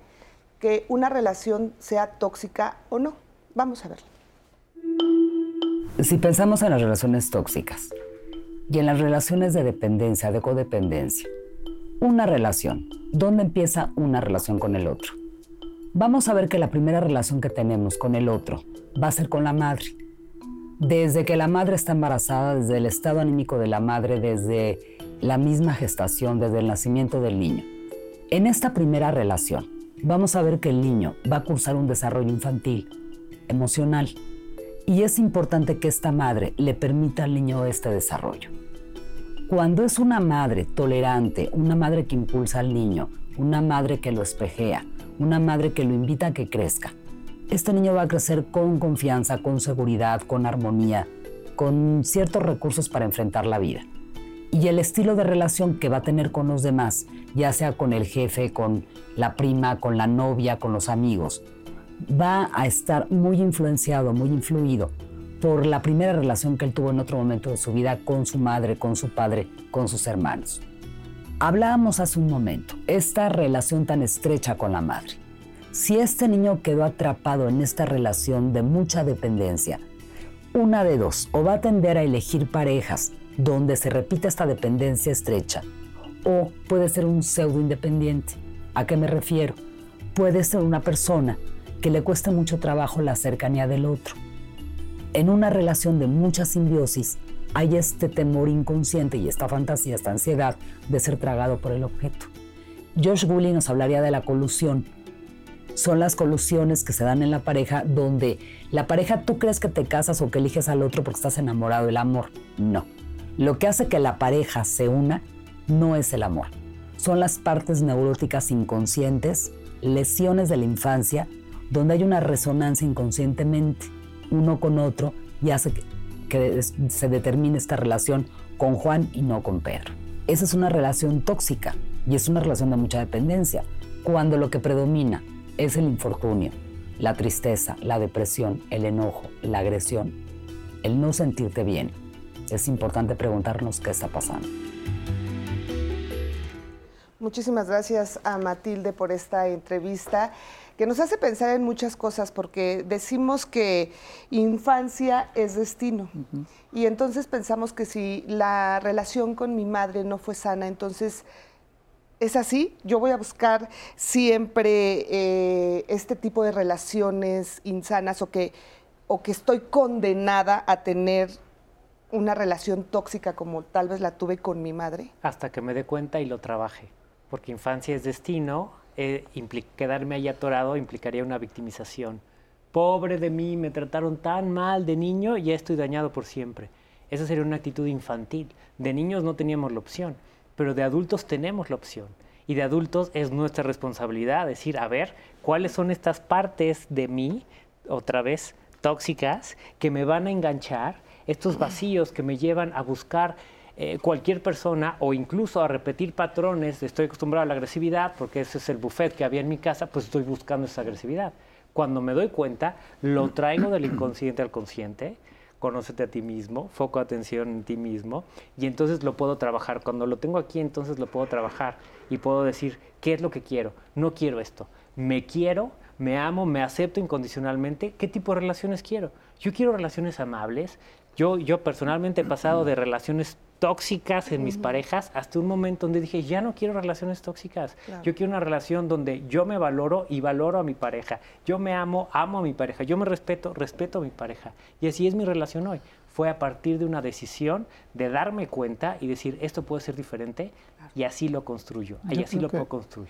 que una relación sea tóxica o no. Vamos a verlo. Si pensamos en las relaciones tóxicas y en las relaciones de dependencia, de codependencia, una relación, ¿dónde empieza una relación con el otro? Vamos a ver que la primera relación que tenemos con el otro va a ser con la madre. Desde que la madre está embarazada, desde el estado anímico de la madre, desde la misma gestación, desde el nacimiento del niño. En esta primera relación, vamos a ver que el niño va a cursar un desarrollo infantil, emocional, y es importante que esta madre le permita al niño este desarrollo. Cuando es una madre tolerante, una madre que impulsa al niño, una madre que lo espejea, una madre que lo invita a que crezca, este niño va a crecer con confianza, con seguridad, con armonía, con ciertos recursos para enfrentar la vida. Y el estilo de relación que va a tener con los demás, ya sea con el jefe, con la prima, con la novia, con los amigos, va a estar muy influenciado, muy influido por la primera relación que él tuvo en otro momento de su vida con su madre, con su padre, con sus hermanos. Hablábamos hace un momento, esta relación tan estrecha con la madre. Si este niño quedó atrapado en esta relación de mucha dependencia, una de dos, o va a tender a elegir parejas donde se repita esta dependencia estrecha, o puede ser un pseudo independiente. ¿A qué me refiero? Puede ser una persona que le cuesta mucho trabajo la cercanía del otro. En una relación de mucha simbiosis hay este temor inconsciente y esta fantasía, esta ansiedad de ser tragado por el objeto. Josh Woolley nos hablaría de la colusión. Son las colusiones que se dan en la pareja donde la pareja tú crees que te casas o que eliges al otro porque estás enamorado del amor. No. Lo que hace que la pareja se una no es el amor. Son las partes neuróticas inconscientes, lesiones de la infancia, donde hay una resonancia inconscientemente uno con otro y hace que, se determine esta relación con Juan y no con Pedro. Esa es una relación tóxica y es una relación de mucha dependencia, cuando lo que predomina es el infortunio, la tristeza, la depresión, el enojo, la agresión, el no sentirte bien. Es importante preguntarnos qué está pasando. Muchísimas gracias a Matilde por esta entrevista que nos hace pensar en muchas cosas porque decimos que infancia es destino y entonces pensamos que si la relación con mi madre no fue sana, entonces es así, yo voy a buscar siempre eh, este tipo de relaciones insanas o que, o que estoy condenada a tener una relación tóxica como tal vez la tuve con mi madre. Hasta que me dé cuenta y lo trabaje. Porque infancia es destino, eh, quedarme ahí atorado implicaría una victimización. Pobre de mí, me trataron tan mal de niño y ya estoy dañado por siempre. Esa sería una actitud infantil. De niños no teníamos la opción, pero de adultos tenemos la opción. Y de adultos es nuestra responsabilidad decir, a ver, ¿cuáles son estas partes de mí, otra vez, tóxicas, que me van a enganchar, estos vacíos que me llevan a buscar eh, cualquier persona o incluso a repetir patrones, estoy acostumbrado a la agresividad porque ese es el buffet que había en mi casa, pues estoy buscando esa agresividad. Cuando me doy cuenta, lo traigo del inconsciente al consciente, conócete a ti mismo, foco atención en ti mismo, y entonces lo puedo trabajar. Cuando lo tengo aquí, entonces lo puedo trabajar y puedo decir, ¿qué es lo que quiero? No quiero esto. Me quiero, me amo, me acepto incondicionalmente. ¿Qué tipo de relaciones quiero? Yo quiero relaciones amables. Yo, yo personalmente he pasado de relaciones tóxicas en mis parejas hasta un momento donde dije, ya no quiero relaciones tóxicas. Yo quiero una relación donde yo me valoro y valoro a mi pareja. Yo me amo, amo a mi pareja. Yo me respeto, respeto a mi pareja. Y así es mi relación hoy. Fue a partir de una decisión de darme cuenta y decir, esto puede ser diferente y así lo construyo. y así lo puedo construir.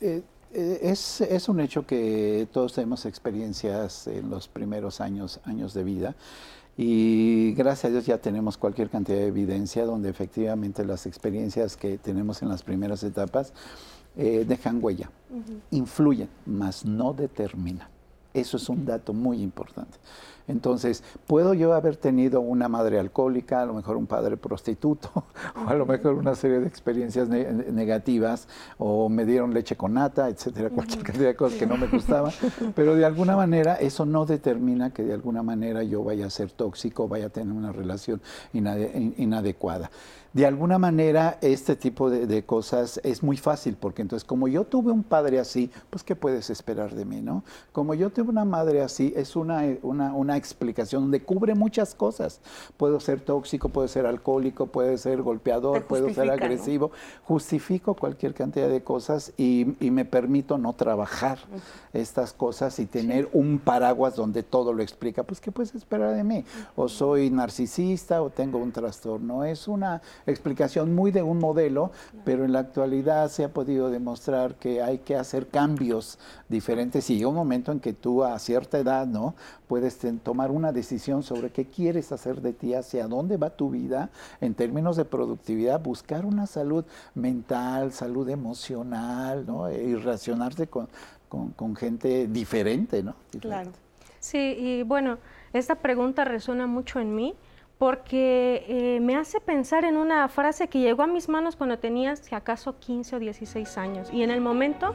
Eh, eh, es, es, un hecho que todos tenemos experiencias en los primeros años, años de vida y gracias a Dios ya tenemos cualquier cantidad de evidencia donde efectivamente las experiencias que tenemos en las primeras etapas eh, dejan huella, influyen, mas no determinan. Eso es un dato muy importante. Entonces, puedo yo haber tenido una madre alcohólica, a lo mejor un padre prostituto, <laughs> o a lo mejor una serie de experiencias negativas, o me dieron leche con nata, etcétera, cualquier cantidad de cosas que no me gustaban, <laughs> pero de alguna manera eso no determina que de alguna manera yo vaya a ser tóxico, vaya a tener una relación inadecuada de alguna manera este tipo de, cosas es muy fácil, porque entonces como yo tuve un padre así, pues ¿qué puedes esperar de mí, no? Como yo tuve una madre así, es una, una, explicación donde cubre muchas cosas. Puedo ser tóxico, puedo ser alcohólico, puedo ser golpeador, puedo ser agresivo. Justifico cualquier cantidad de cosas y, me permito no trabajar estas cosas y tener un paraguas donde todo lo explica. Pues ¿qué puedes esperar de mí? O soy narcisista o tengo un trastorno. Es una explicación muy de un modelo, pero en la actualidad se ha podido demostrar que hay que hacer cambios diferentes y llega un momento en que tú a cierta edad, ¿no? Puedes tomar una decisión sobre qué quieres hacer de ti, hacia dónde va tu vida en términos de productividad, buscar una salud mental, salud emocional, ¿no? Y relacionarse con, con, gente diferente, ¿no? Claro. Sí, y bueno, esta pregunta resuena mucho en mí porque eh, me hace pensar en una frase que llegó a mis manos cuando tenía, si acaso, 15 o 16 años. Y en el momento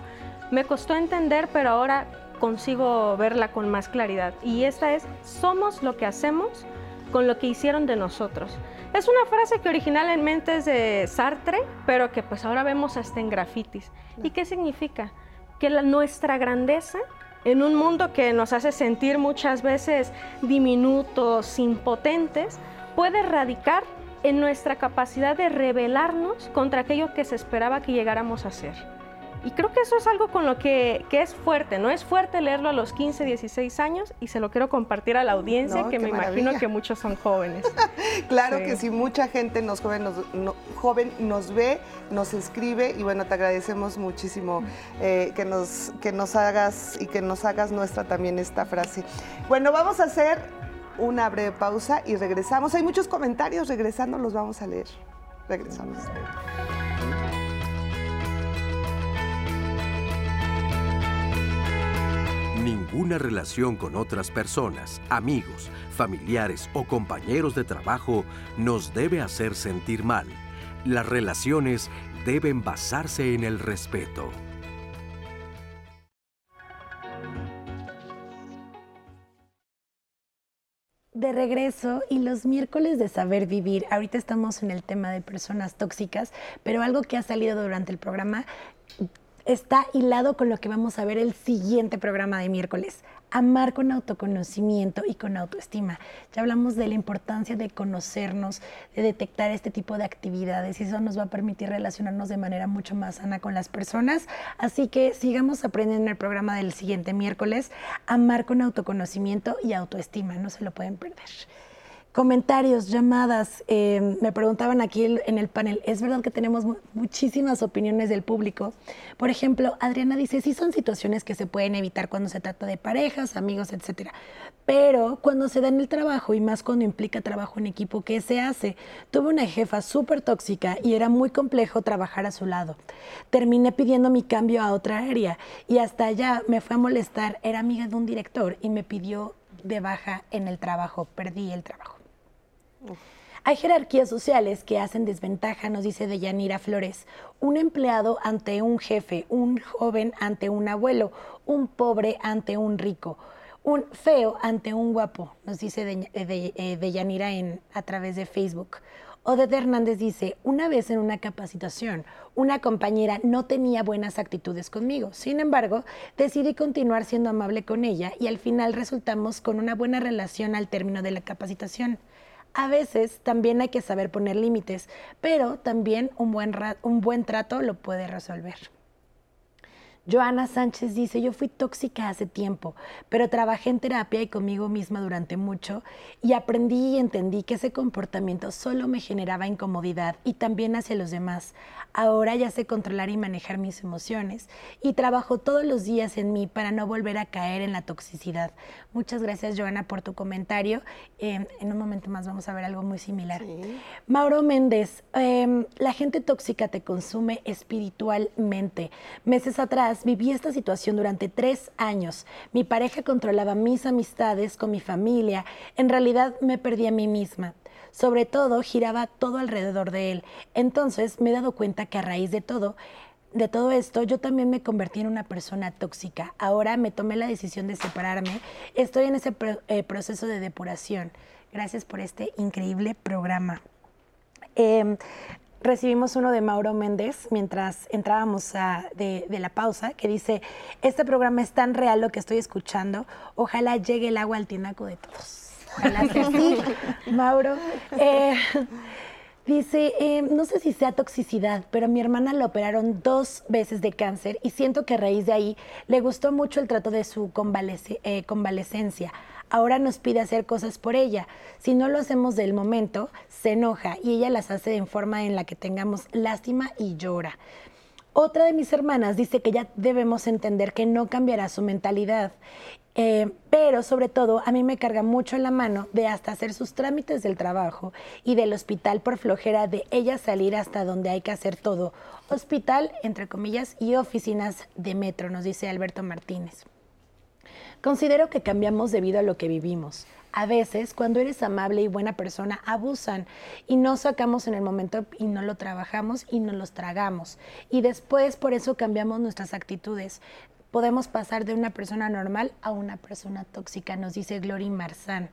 me costó entender, pero ahora consigo verla con más claridad. Y esta es, somos lo que hacemos con lo que hicieron de nosotros. Es una frase que originalmente es de Sartre, pero que pues ahora vemos hasta en grafitis. ¿Y qué significa? Que la, nuestra grandeza en un mundo que nos hace sentir muchas veces diminutos, impotentes, puede radicar en nuestra capacidad de rebelarnos contra aquello que se esperaba que llegáramos a ser. Y creo que eso es algo con lo que, es fuerte, ¿no? Es fuerte leerlo a los 15, 16 años y se lo quiero compartir a la audiencia, que me imagino que muchos son jóvenes. <laughs> claro que sí, mucha gente nos joven, nos, joven nos ve, nos escribe y bueno, te agradecemos muchísimo eh, que, nos, que nos hagas y que nos hagas nuestra también esta frase. Bueno, vamos a hacer una breve pausa y regresamos. Hay muchos comentarios, regresando los vamos a leer. Regresamos. Ninguna relación con otras personas, amigos, familiares o compañeros de trabajo nos debe hacer sentir mal. Las relaciones deben basarse en el respeto. De regreso y los miércoles de saber vivir. Ahorita estamos en el tema de personas tóxicas, pero algo que ha salido durante el programa está hilado con lo que vamos a ver el siguiente programa de miércoles amar con autoconocimiento y con autoestima. Ya hablamos de la importancia de conocernos, de detectar este tipo de actividades y eso nos va a permitir relacionarnos de manera mucho más sana con las personas. Así que sigamos aprendiendo en el programa del siguiente miércoles, amar con autoconocimiento y autoestima, no se lo pueden perder comentarios, llamadas. Eh, me preguntaban aquí en el panel, es verdad que tenemos muchísimas opiniones del público. Por ejemplo, Adriana dice, sí son situaciones que se pueden evitar cuando se trata de parejas, amigos, etcétera. Pero cuando se da en el trabajo y más cuando implica trabajo en equipo, ¿qué se hace? Tuve una jefa súper tóxica y era muy complejo trabajar a su lado. Terminé pidiendo mi cambio a otra área y hasta allá me fue a molestar. Era amiga de un director y me pidió de baja en el trabajo. Perdí el trabajo. Hay jerarquías sociales que hacen desventaja, nos dice Deyanira Flores. Un empleado ante un jefe, un joven ante un abuelo, un pobre ante un rico, un feo ante un guapo, nos dice Deyanira en, a través de Facebook. Odette Hernández dice, una vez en una capacitación, una compañera no tenía buenas actitudes conmigo. Sin embargo, decidí continuar siendo amable con ella y al final resultamos con una buena relación al término de la capacitación. A veces también hay que saber poner límites, pero también un buen, un buen trato lo puede resolver. Joana Sánchez dice, yo fui tóxica hace tiempo, pero trabajé en terapia y conmigo misma durante mucho y aprendí y entendí que ese comportamiento solo me generaba incomodidad y también hacia los demás. Ahora ya sé controlar y manejar mis emociones y trabajo todos los días en mí para no volver a caer en la toxicidad. Muchas gracias, Joana, por tu comentario. Em, en un momento más vamos a ver algo muy similar. Mauro Méndez, em, la gente tóxica te consume espiritualmente. Meses atrás viví esta situación durante tres años. Mi pareja controlaba mis amistades con mi familia. En realidad me perdí a mí misma. Sobre todo giraba todo alrededor de él. Entonces me he dado cuenta que a raíz de todo, de todo esto, yo también me convertí en una persona tóxica. Ahora me tomé la decisión de separarme. Estoy en ese eh, proceso de depuración. Gracias por este increíble programa. Em, recibimos uno de Mauro Méndez mientras entrábamos de, la pausa, que dice, este programa es tan real lo que estoy escuchando, ojalá llegue el agua al tinaco de todos. Ojalá que sí, <laughs> Mauro. Eh, dice, eh, no sé si sea toxicidad, pero a mi hermana la operaron dos veces de cáncer y siento que a raíz de ahí le gustó mucho el trato de su eh, convalecencia ahora nos pide hacer cosas por ella. Si no lo hacemos del momento, se enoja y ella las hace en forma en la que tengamos lástima y llora. Otra de mis hermanas dice que ya debemos entender que no cambiará su mentalidad, eh, pero sobre todo a mí me carga mucho la mano de hasta hacer sus trámites del trabajo y del hospital por flojera de ella salir hasta donde hay que hacer todo. Hospital, entre comillas, y oficinas de metro, nos dice Alberto Martínez. Considero que cambiamos debido a lo que vivimos. A veces, cuando eres amable y buena persona, abusan y no sacamos en el momento y no lo trabajamos y no los tragamos. Y después por eso cambiamos nuestras actitudes. Podemos pasar de una persona normal a una persona tóxica, nos dice Glory Marzán.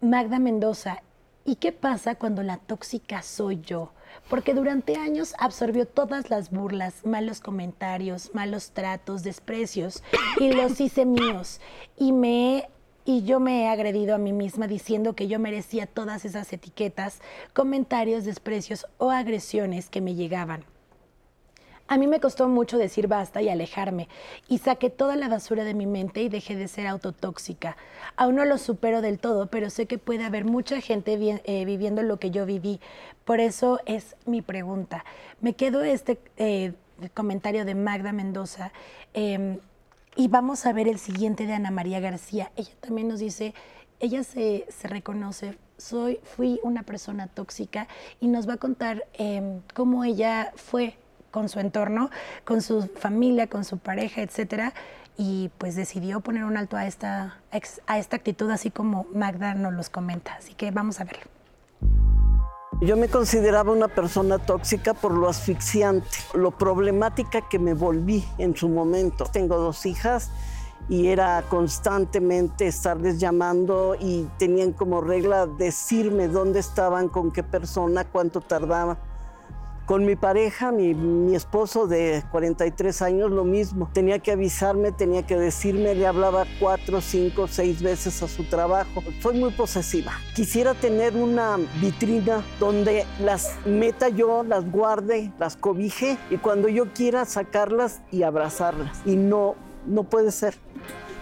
Magda Mendoza, ¿y qué pasa cuando la tóxica soy yo? porque durante años absorbió todas las burlas, malos comentarios, malos tratos, desprecios y los hice míos y me y yo me he agredido a mí misma diciendo que yo merecía todas esas etiquetas, comentarios, desprecios o agresiones que me llegaban. A mí me costó mucho decir basta y alejarme, y saqué toda la basura de mi mente y dejé de ser autotóxica. Aún no lo supero del todo, pero sé que puede haber mucha gente eh, viviendo lo que yo viví. Por eso es mi pregunta. Me quedo este eh, comentario de Magda Mendoza. Em, y vamos a ver el siguiente de Ana María García. Ella también nos dice, ella se, reconoce, soy, fui una persona tóxica y nos va a contar em, cómo ella fue con su entorno, con su familia, con su pareja, etcétera, y pues decidió poner un alto a esta, a esta actitud, así como Magda nos los comenta. Así que vamos a verlo. Yo me consideraba una persona tóxica por lo asfixiante, lo problemática que me volví en su momento. Tengo dos hijas y era constantemente estarles llamando y tenían como regla decirme dónde estaban, con qué persona, cuánto tardaba. Con mi pareja, mi, esposo de 43 años, lo mismo. Tenía que avisarme, tenía que decirme, le hablaba cuatro, cinco, seis veces a su trabajo. Soy muy posesiva. Quisiera tener una vitrina donde las meta yo, las guarde, las cobije y cuando yo quiera sacarlas y abrazarlas. Y no, no puede ser.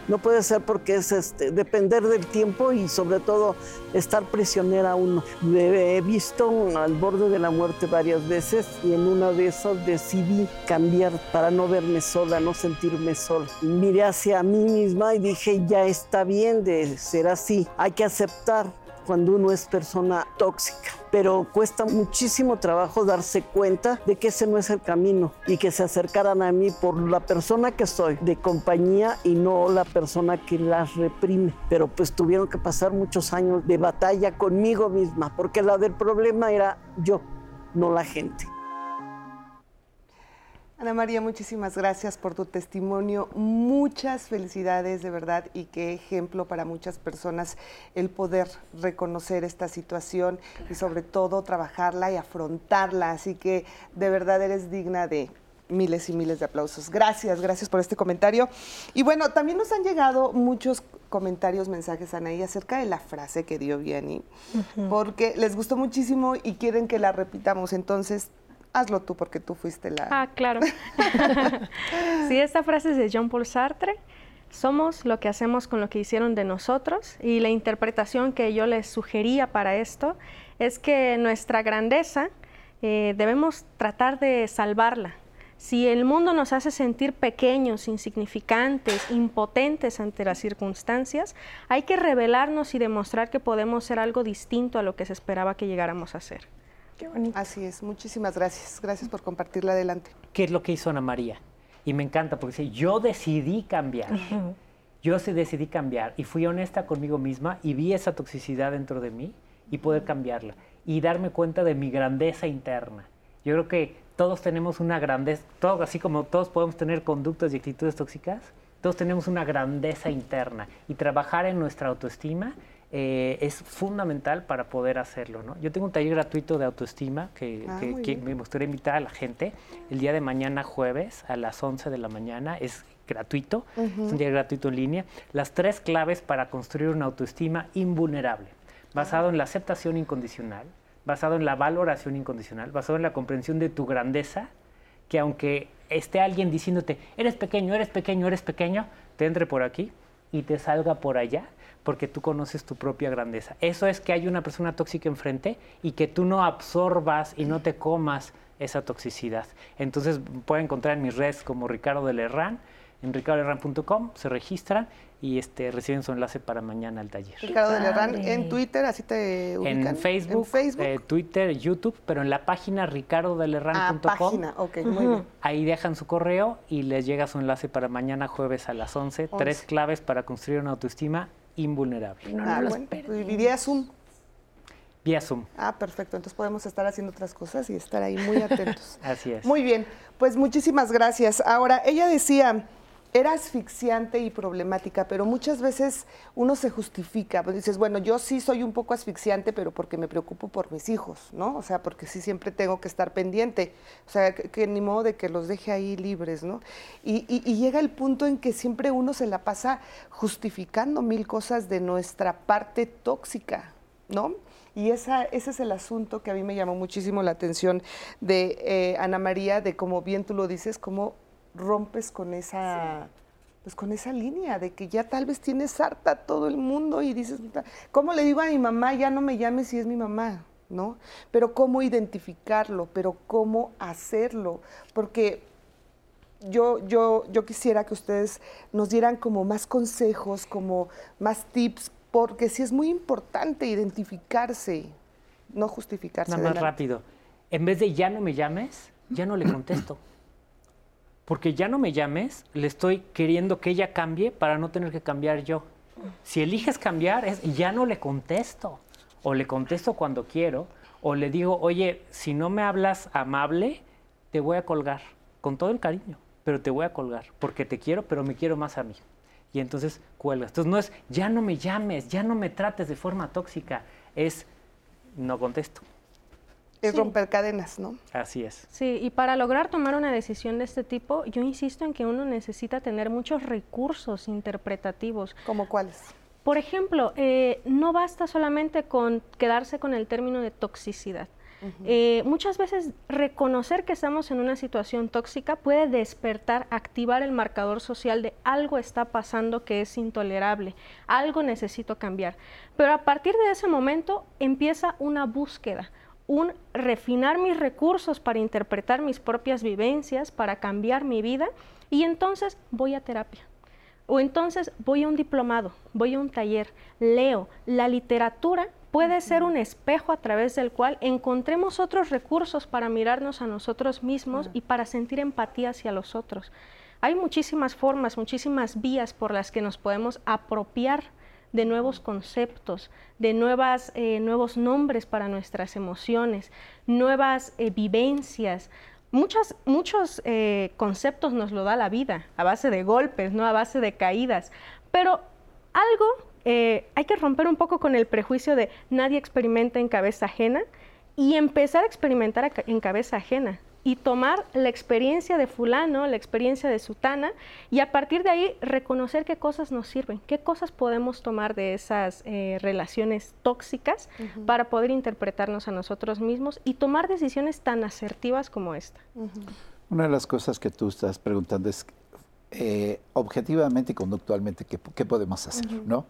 No puede ser porque es este, depender del tiempo y sobre todo estar prisionera uno. Me he visto al borde de la muerte varias veces y en una de esas decidí cambiar para no verme sola, no sentirme sola. Miré hacia mí misma y dije, ya está bien de ser así, hay que aceptar cuando uno es persona tóxica, pero cuesta muchísimo trabajo darse cuenta de que ese no es el camino y que se acercaran a mí por la persona que soy, de compañía y no la persona que las reprime. Pero pues tuvieron que pasar muchos años de batalla conmigo misma, porque la del problema era yo, no la gente. Ana María, muchísimas gracias por tu testimonio. Muchas felicidades de verdad y qué ejemplo para muchas personas el poder reconocer esta situación y sobre todo trabajarla y afrontarla. Así que de verdad eres digna de miles y miles de aplausos. Gracias, gracias por este comentario. Y bueno, también nos han llegado muchos comentarios, mensajes, Anaí, acerca de la frase que dio Vianney, porque les gustó muchísimo y quieren que la repitamos. Entonces, hazlo tú porque tú fuiste la... Ah, claro. <laughs> sí, esta frase es de Jean Paul Sartre. Somos lo que hacemos con lo que hicieron de nosotros y la interpretación que yo les sugería para esto es que nuestra grandeza eh, debemos tratar de salvarla. Si el mundo nos hace sentir pequeños, insignificantes, impotentes ante las circunstancias, hay que revelarnos y demostrar que podemos ser algo distinto a lo que se esperaba que llegáramos a ser. Qué bonito. Así es, muchísimas gracias. Gracias por compartirla adelante. ¿Qué es lo que hizo Ana María? Y me encanta porque dice, yo decidí cambiar. Yo sí decidí cambiar y fui honesta conmigo misma y vi esa toxicidad dentro de mí y poder cambiarla y darme cuenta de mi grandeza interna. Yo creo que todos tenemos una grandeza, todo, así como todos podemos tener conductas y actitudes tóxicas, todos tenemos una grandeza interna y trabajar en nuestra autoestima eh, es fundamental para poder hacerlo. ¿no? Yo tengo un taller gratuito de autoestima que, Ah, que- que me gustaría invitar a la gente el día de mañana jueves a las 11 de la mañana. Es gratuito, es un taller gratuito en línea. Las tres claves para construir una autoestima invulnerable, basado en la aceptación incondicional, basado en la valoración incondicional, basado en la comprensión de tu grandeza, que aunque esté alguien diciéndote, eres pequeño, eres pequeño, eres pequeño, te entre por aquí y te salga por allá, porque tú conoces tu propia grandeza. Eso es que hay una persona tóxica enfrente y que tú no absorbas y no te comas esa toxicidad. Entonces pueden encontrar en mis redes como Ricardo de Lerrán, en ricardodelerrán.com, se registran y este, reciben su enlace para mañana al taller. Ricardo de Lerrán padre. en Twitter, así te ubican. En Facebook, En Facebook. eh, Twitter, YouTube, pero en la página ah, ricardodelerrán.com. página, ok, muy bien. Ahí dejan su correo y les llega su enlace para mañana jueves a las 11. Tres Once. claves para construir una autoestima invulnerable. No, ah, no los bueno, perdí. y vía Zoom. Vía Zoom. Ah, perfecto. Entonces podemos estar haciendo otras cosas y estar ahí muy atentos. <laughs> Así es. Muy bien, pues muchísimas gracias. Ahora, ella decía, era asfixiante y problemática, pero muchas veces uno se justifica. Pues dices, bueno, yo sí soy un poco asfixiante, pero porque me preocupo por mis hijos, ¿no? O sea, porque sí siempre tengo que estar pendiente. O sea, que, ni modo de que los deje ahí libres, ¿no? Y, llega el punto en que siempre uno se la pasa justificando mil cosas de nuestra parte tóxica, ¿no? Y esa, ese es el asunto que a mí me llamó muchísimo la atención de eh, Ana María, de cómo bien tú lo dices, cómo rompes con esa, pues con esa línea de que ya tal vez tienes harta a todo el mundo y dices, ¿cómo le digo a mi mamá? Ya no me llames si es mi mamá, ¿no? Pero cómo identificarlo, pero cómo hacerlo, porque yo, yo, yo quisiera que ustedes nos dieran como más consejos, como más tips, porque sí es muy importante identificarse, no justificarse. Nada más rápido. En vez de ya no me llames, ya no le contesto. Porque ya no me llames, le estoy queriendo que ella cambie para no tener que cambiar yo. Si eliges cambiar, es ya no le contesto. O le contesto cuando quiero. O le digo, oye, si no me hablas amable, te voy a colgar. Con todo el cariño, pero te voy a colgar. Porque te quiero, pero me quiero más a mí. Y entonces cuelgas. Entonces no es ya no me llames, ya no me trates de forma tóxica. Es no contesto. Es Sí. romper cadenas, ¿no? Así es. Sí, y para lograr tomar una decisión de este tipo, yo insisto en que uno necesita tener muchos recursos interpretativos. ¿Como cuáles? Por ejemplo, eh, no basta solamente con quedarse con el término de toxicidad. Eh, muchas veces reconocer que estamos en una situación tóxica puede despertar, activar el marcador social de algo está pasando que es intolerable, algo necesito cambiar. Pero a partir de ese momento empieza una búsqueda, un refinar mis recursos para interpretar mis propias vivencias, para cambiar mi vida y entonces voy a terapia. O entonces voy a un diplomado, voy a un taller, leo. La literatura puede ser un espejo a través del cual encontremos otros recursos para mirarnos a nosotros mismos y para sentir empatía hacia los otros. Hay muchísimas formas, muchísimas vías por las que nos podemos apropiar de nuevos conceptos, de nuevas, eh, nuevos nombres para nuestras emociones, nuevas eh, vivencias. Muchos, muchos eh, conceptos nos lo da la vida, a base de golpes, ¿no? a base de caídas, pero algo hay que romper un poco con el prejuicio de nadie experimenta en cabeza ajena y empezar a experimentar en cabeza ajena y tomar la experiencia de fulano, la experiencia de sutana y a partir de ahí reconocer qué cosas nos sirven, qué cosas podemos tomar de esas eh, relaciones tóxicas para poder interpretarnos a nosotros mismos y tomar decisiones tan asertivas como esta. Una de las cosas que tú estás preguntando es eh, objetivamente y conductualmente qué, podemos hacer, ¿no?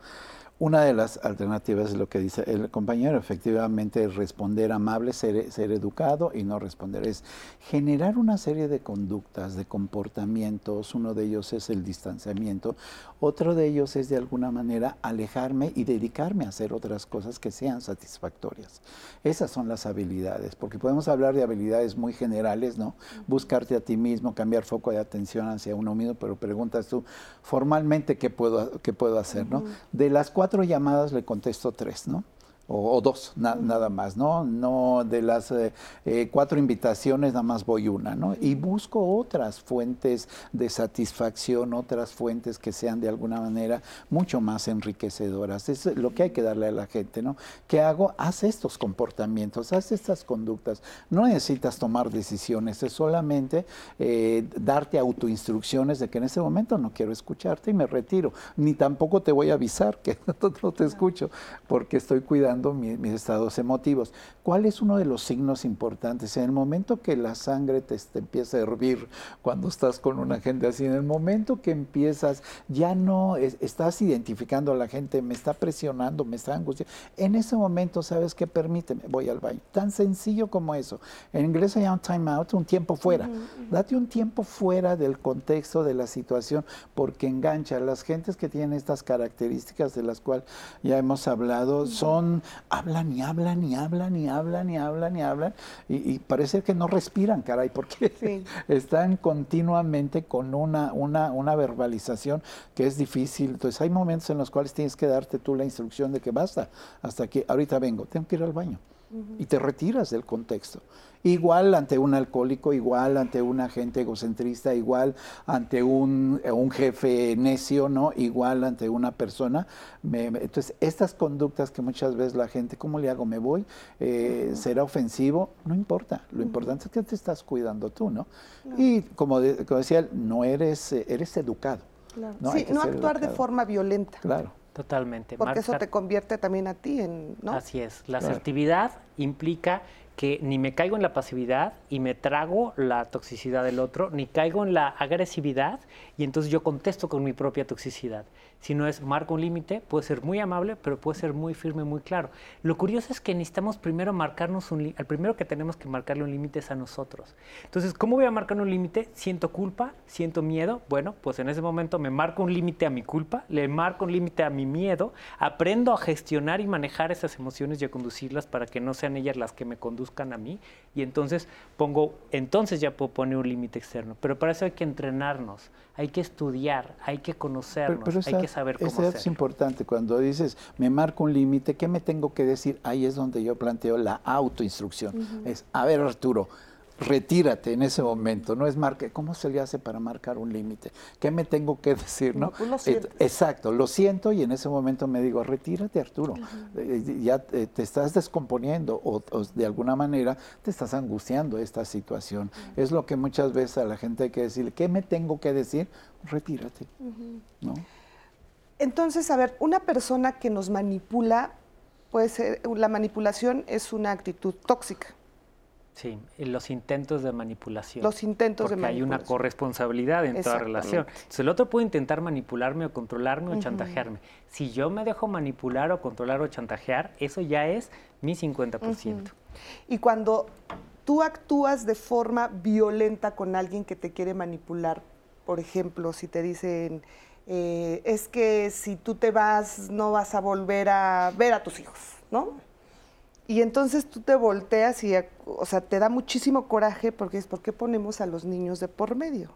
Una de las alternativas es lo que dice el compañero, efectivamente, responder amable, ser, ser, educado y no responder. Es generar una serie de conductas, de comportamientos. Uno de ellos es el distanciamiento. Otro de ellos es de alguna manera alejarme y dedicarme a hacer otras cosas que sean satisfactorias. Esas son las habilidades, porque podemos hablar de habilidades muy generales, ¿no? Buscarte a ti mismo, cambiar foco de atención hacia uno mismo, pero preguntas tú formalmente qué puedo, qué puedo hacer, ¿no? De las cuatro llamadas le contesto tres, ¿no? O, dos, nada más, ¿no? No de las eh, eh, cuatro invitaciones, nada más voy una, ¿no? Y busco otras fuentes de satisfacción, otras fuentes que sean de alguna manera mucho más enriquecedoras. Es lo que hay que darle a la gente, ¿no? ¿Qué hago? Haz estos comportamientos, haz estas conductas. No necesitas tomar decisiones, es solamente eh, darte autoinstrucciones de que en ese momento no quiero escucharte y me retiro. Ni tampoco te voy a avisar que <laughs> no te escucho, porque estoy cuidando mis estados emotivos. ¿Cuál es uno de los signos importantes? En el momento que la sangre te, empieza a hervir, cuando estás con una gente así, en el momento que empiezas, ya no estás identificando a la gente, me está presionando, me está angustiando, en ese momento, ¿sabes qué? Permíteme, voy al baño. Tan sencillo como eso. En inglés se llama time out, un tiempo fuera. Date un tiempo fuera del contexto de la situación, porque engancha. Las gentes que tienen estas características de las cuales ya hemos hablado son hablan y hablan y hablan y hablan y hablan y hablan y, parece que no respiran, caray, porque <laughs> están continuamente con una, una, una verbalización que es difícil. Entonces hay momentos en los cuales tienes que darte tú la instrucción de que basta, hasta que ahorita vengo, tengo que ir al baño y te retiras del contexto. Igual ante un alcohólico, igual ante un agente egocentrista, igual ante un, jefe necio, ¿no? Igual ante una persona. entonces, estas conductas que muchas veces la gente, ¿cómo le hago? ¿Me voy? Eh, ¿Será ofensivo? No importa. Lo importante es que te estás cuidando tú, ¿no? Y como, decía, no eres, eh, eres educado. ¿no? Sí, no actuar de forma violenta. Claro. Totalmente. Porque eso te convierte también a ti en... ¿no? Así es. La asertividad implica que ni me caigo en la pasividad y me trago la toxicidad del otro, ni caigo en la agresividad y entonces yo contesto con mi propia toxicidad. Si no es marco un límite, puede ser muy amable, pero puede ser muy firme, muy claro. Lo curioso es que necesitamos primero marcarnos un límite. El primero que tenemos que marcarle un límite es a nosotros. Entonces, ¿cómo voy a marcar un límite? Siento culpa, siento miedo. Bueno, pues en ese momento me marco un límite a mi culpa, le marco un límite a mi miedo, aprendo a gestionar y manejar esas emociones y a conducirlas para que no sean ellas las que me conduzcan a mí. Y entonces pongo, entonces ya puedo poner un límite externo. Pero para eso hay que entrenarnos hay que estudiar, hay que conocernos, hay que saber cómo eso es importante. Cuando dices, me marco un límite, ¿qué me tengo que decir? Ahí es donde yo planteo la autoinstrucción. Es, a ver Arturo, retírate en ese momento, no es marque, ¿cómo se le hace para marcar un límite? ¿Qué me tengo que decir? ¿no? Pues exacto, lo siento y en ese momento me digo, retírate Arturo, eh, eh, ya te, estás descomponiendo o, de alguna manera te estás angustiando esta situación. Es lo que muchas veces a la gente hay que decirle, ¿qué me tengo que decir? Retírate. ¿no? Entonces, a ver, una persona que nos manipula, puede ser, la manipulación es una actitud tóxica. Sí, los intentos de manipulación. Los intentos de manipulación. hay una corresponsabilidad en toda relación. Entonces, el otro puede intentar manipularme o controlarme o chantajearme. Si yo me dejo manipular o controlar o chantajear, eso ya es mi 50%. Y cuando tú actúas de forma violenta con alguien que te quiere manipular, por ejemplo, si te dicen, eh, es que si tú te vas no vas a volver a ver a tus hijos, ¿no? Y entonces tú te volteas y, o sea, te da muchísimo coraje porque es, ¿por qué ponemos a los niños de por medio?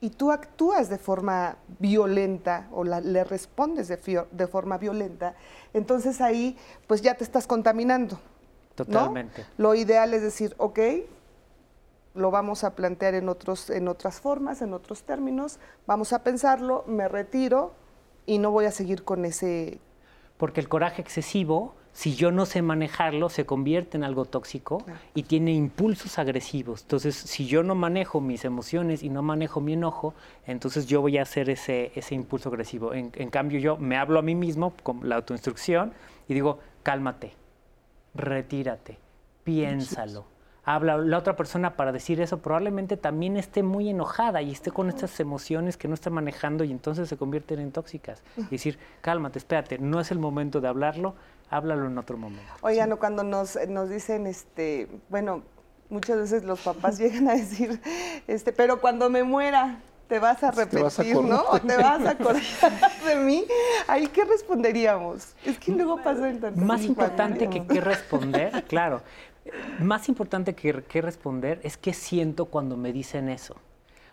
Y tú actúas de forma violenta o le respondes de, de, forma violenta, entonces ahí pues ya te estás contaminando. Totalmente. Lo ideal es decir, ok, lo vamos a plantear en, otros, en otras formas, en otros términos, vamos a pensarlo, me retiro y no voy a seguir con ese... Porque el coraje excesivo si yo no sé manejarlo, se convierte en algo tóxico y tiene impulsos agresivos. Entonces, si yo no manejo mis emociones y no manejo mi enojo, entonces yo voy a hacer ese, ese impulso agresivo. En, cambio, yo me hablo a mí mismo con la autoinstrucción y digo, cálmate, retírate, piénsalo. Habla la otra persona para decir eso, probablemente también esté muy enojada y esté con estas emociones que no está manejando y entonces se convierten en tóxicas. Y decir, cálmate, espérate, no es el momento de hablarlo, háblalo en otro momento. Oigan, cuando nos, nos dicen, este, bueno, muchas veces los papás <laughs> llegan a decir, este, pero cuando me muera, te vas a repetir, ¿no? O te vas a acordar de mí. Ahí, ¿qué responderíamos? Es que luego pasa el Más importante que qué responder, claro. Más importante que responder es qué siento cuando me dicen eso.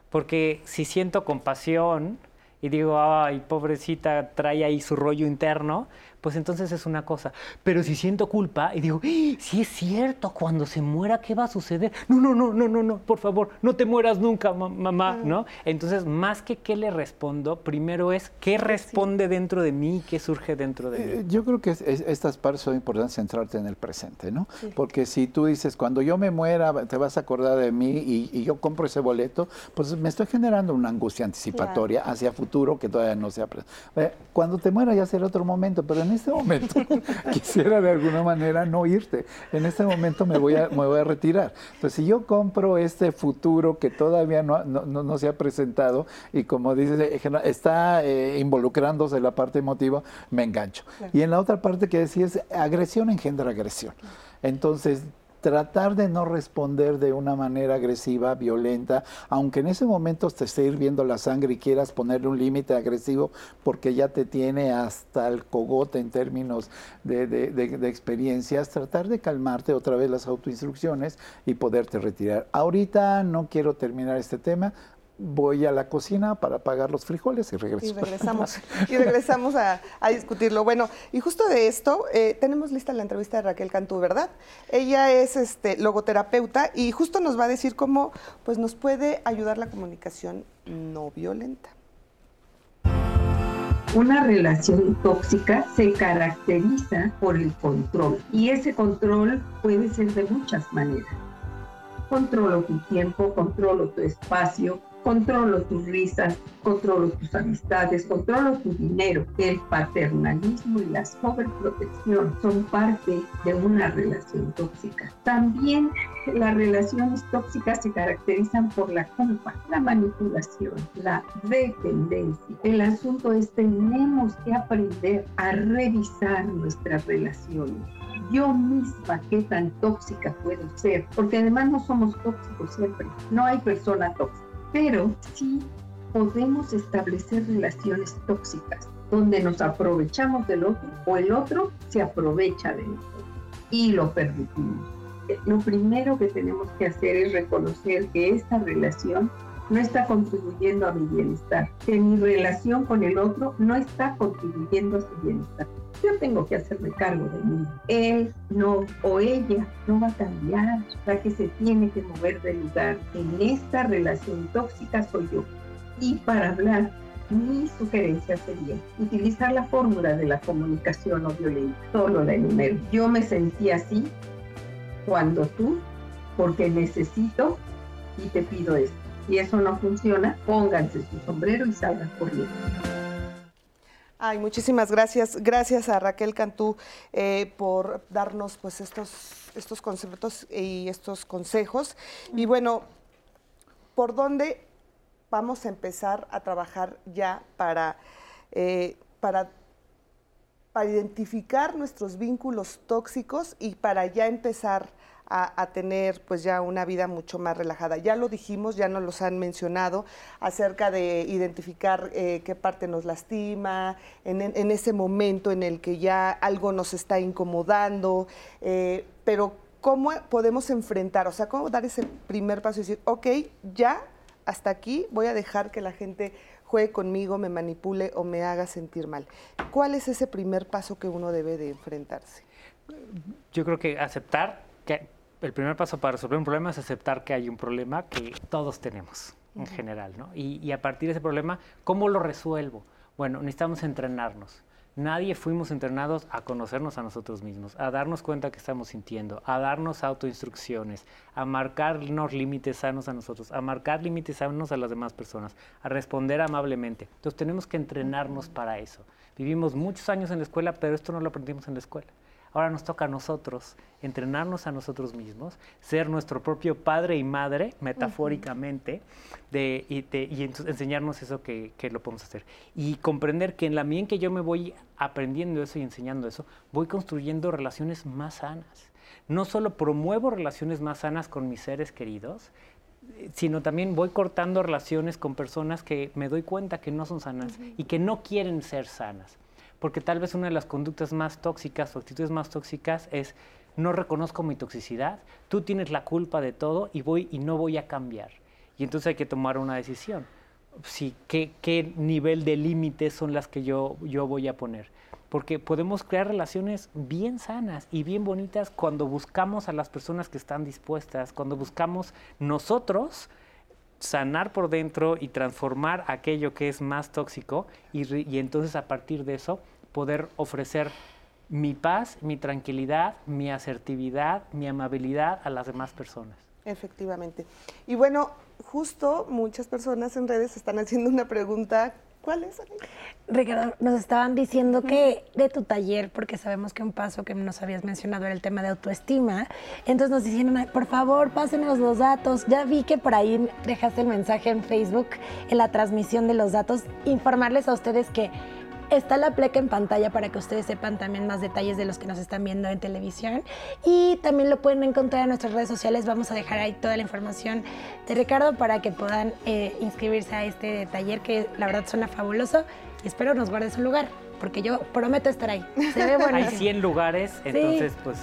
Porque si siento compasión y digo, ay, pobrecita, trae ahí su rollo interno, pues entonces es una cosa. Pero si siento culpa y digo, ¡Ah! sí es cierto, cuando se muera, ¿qué va a suceder? No, no, no, no, no, no, por favor, no te mueras nunca, mamá, ¿no? Entonces, más que qué le respondo, primero es qué responde dentro de mí, qué surge dentro de mí. Eh, yo creo que estas partes son importantes centrarte en el presente, ¿no? Porque si tú dices, cuando yo me muera, te vas a acordar de mí y, yo compro ese boleto, pues me estoy generando una angustia anticipatoria hacia futuro que todavía no se ha... Eh, cuando te muera ya será otro momento, pero en este momento <laughs> quisiera de alguna manera no irte. En este momento me voy a, me voy a retirar. Pues si yo compro este futuro que todavía no, no, se ha presentado y como dice, está eh, involucrándose la parte emotiva, me engancho. Y en la otra parte que decía agresión engendra agresión. Entonces, tratar de no responder de una manera agresiva, violenta, aunque en ese momento te esté hirviendo la sangre y quieras ponerle un límite agresivo porque ya te tiene hasta el cogote en términos de, de, experiencias, tratar de calmarte otra vez las autoinstrucciones y poderte retirar. Ahorita no quiero terminar este tema, voy a la cocina para apagar los frijoles y regreso. Y regresamos, <laughs> y regresamos a, discutirlo. Bueno, y justo de esto, eh, tenemos lista la entrevista de Raquel Cantú, ¿verdad? Ella es este, logoterapeuta y justo nos va a decir cómo pues, nos puede ayudar la comunicación no violenta. Una relación tóxica se caracteriza por el control y ese control puede ser de muchas maneras. Controlo tu tiempo, controlo tu espacio, controlo tus risas, controlo tus amistades, controlo tu dinero. El paternalismo y la sobreprotección son parte de una relación tóxica. También las relaciones tóxicas se caracterizan por la culpa, la manipulación, la dependencia. El asunto es tenemos que aprender a revisar nuestras relaciones yo misma qué tan tóxica puedo ser, porque además no somos tóxicos siempre, no hay persona tóxica pero sí podemos establecer relaciones tóxicas donde nos aprovechamos del otro o el otro se aprovecha de nosotros y lo permitimos. Lo primero que tenemos que hacer es reconocer que esta relación no está contribuyendo a mi bienestar, que mi relación con el otro no está contribuyendo a su bienestar. Yo tengo que hacerme cargo de mí. Él no o ella no va a cambiar. La que se tiene que mover del lugar en esta relación tóxica soy yo. Y para hablar, mi sugerencia sería utilizar la fórmula de la comunicación no violenta. Solo la enumero. Yo me sentí así cuando tú, porque necesito y te pido esto. Si eso no funciona, pónganse su sombrero y salgan corriendo. Ay, muchísimas gracias. Gracias a Raquel Cantú eh, por darnos pues estos, estos conceptos y estos consejos. Y bueno, ¿por dónde vamos a empezar a trabajar ya para, eh, para, para identificar nuestros vínculos tóxicos y para ya empezar a, tener pues ya una vida mucho más relajada. Ya lo dijimos, ya nos los han mencionado acerca de identificar eh, qué parte nos lastima, en, ese momento en el que ya algo nos está incomodando, eh, pero ¿cómo podemos enfrentar? O sea, ¿cómo dar ese primer paso y decir, ok, ya hasta aquí voy a dejar que la gente juegue conmigo, me manipule o me haga sentir mal. ¿Cuál es ese primer paso que uno debe de enfrentarse? Yo creo que aceptar que el primer paso para resolver un problema es aceptar que hay un problema que todos tenemos en general, ¿no? Y, a partir de ese problema, ¿cómo lo resuelvo? Bueno, necesitamos entrenarnos. Nadie fuimos entrenados a conocernos a nosotros mismos, a darnos cuenta que estamos sintiendo, a darnos autoinstrucciones, a marcarnos límites sanos a nosotros, a marcar límites sanos a las demás personas, a responder amablemente. Entonces tenemos que entrenarnos para eso. Vivimos muchos años en la escuela, pero esto no lo aprendimos en la escuela. Ahora nos toca a nosotros entrenarnos a nosotros mismos, ser nuestro propio padre y madre, metafóricamente, de, y, enseñarnos eso que, lo podemos hacer. Y comprender que en la medida en que yo me voy aprendiendo eso y enseñando eso, voy construyendo relaciones más sanas. No solo promuevo relaciones más sanas con mis seres queridos, sino también voy cortando relaciones con personas que me doy cuenta que no son sanas y que no quieren ser sanas porque tal vez una de las conductas más tóxicas o actitudes más tóxicas es no reconozco mi toxicidad, tú tienes la culpa de todo y voy y no voy a cambiar. Y entonces hay que tomar una decisión. Sí, ¿qué, qué nivel de límites son las que yo, yo voy a poner? Porque podemos crear relaciones bien sanas y bien bonitas cuando buscamos a las personas que están dispuestas, cuando buscamos nosotros sanar por dentro y transformar aquello que es más tóxico y, entonces a partir de eso poder ofrecer mi paz, mi tranquilidad, mi asertividad, mi amabilidad a las demás personas. Efectivamente. Y bueno, justo muchas personas en redes están haciendo una pregunta ¿Cuál es? Ricardo, nos estaban diciendo que de tu taller, porque sabemos que un paso que nos habías mencionado era el tema de autoestima, entonces nos dijeron, por favor, pásenos los datos. Ya vi que por ahí dejaste el mensaje en Facebook, en la transmisión de los datos, informarles a ustedes que Está la pleca en pantalla para que ustedes sepan también más detalles de los que nos están viendo en televisión. Y también lo pueden encontrar en nuestras redes sociales. Vamos a dejar ahí toda la información de Ricardo para que puedan eh, inscribirse a este taller que la verdad suena fabuloso. Y espero nos guarde su lugar porque yo prometo estar ahí. Se ve <laughs> Hay 100 lugares, entonces pues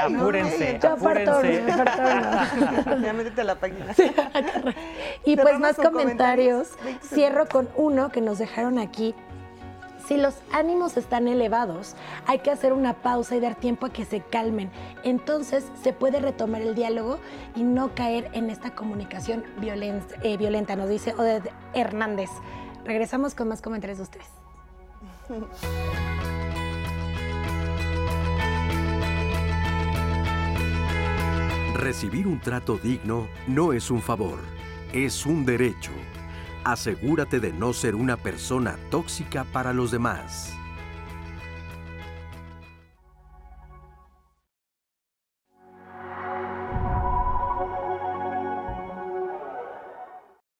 apúrense, apúrense. <laughs> ya métete a la página. y pues más comentarios. Cierro con uno que nos dejaron aquí si los ánimos están elevados, hay que hacer una pausa y dar tiempo a que se calmen. Entonces se puede retomar el diálogo y no caer en esta comunicación eh, violenta, nos dice Oded Hernández. Regresamos con más comentarios de ustedes. Recibir un trato digno no es un favor, es un derecho asegúrate de no ser una persona tóxica para los demás.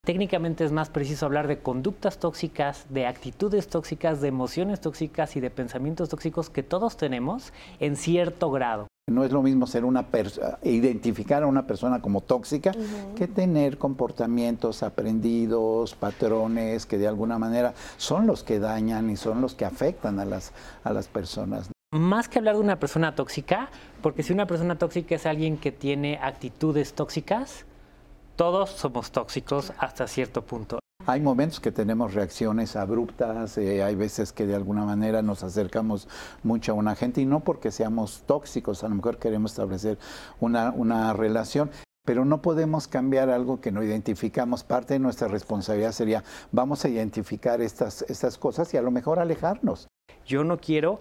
Técnicamente es más preciso hablar de conductas tóxicas, de actitudes tóxicas, de emociones tóxicas y de pensamientos tóxicos que todos tenemos en cierto grado. No es lo mismo ser una identificar a una persona como tóxica que tener comportamientos aprendidos, patrones que de alguna manera son los que dañan y son los que afectan a las, a las personas. Más que hablar de una persona tóxica, porque si una persona tóxica es alguien que tiene actitudes tóxicas, todos somos tóxicos hasta cierto punto. Hay momentos que tenemos reacciones abruptas, eh, hay veces que de alguna manera nos acercamos mucho a una gente y no porque seamos tóxicos, a lo mejor queremos establecer una, una relación, pero no podemos cambiar algo que no identificamos. Parte de nuestra responsabilidad sería, vamos a identificar estas, estas cosas y a lo mejor alejarnos. Yo no quiero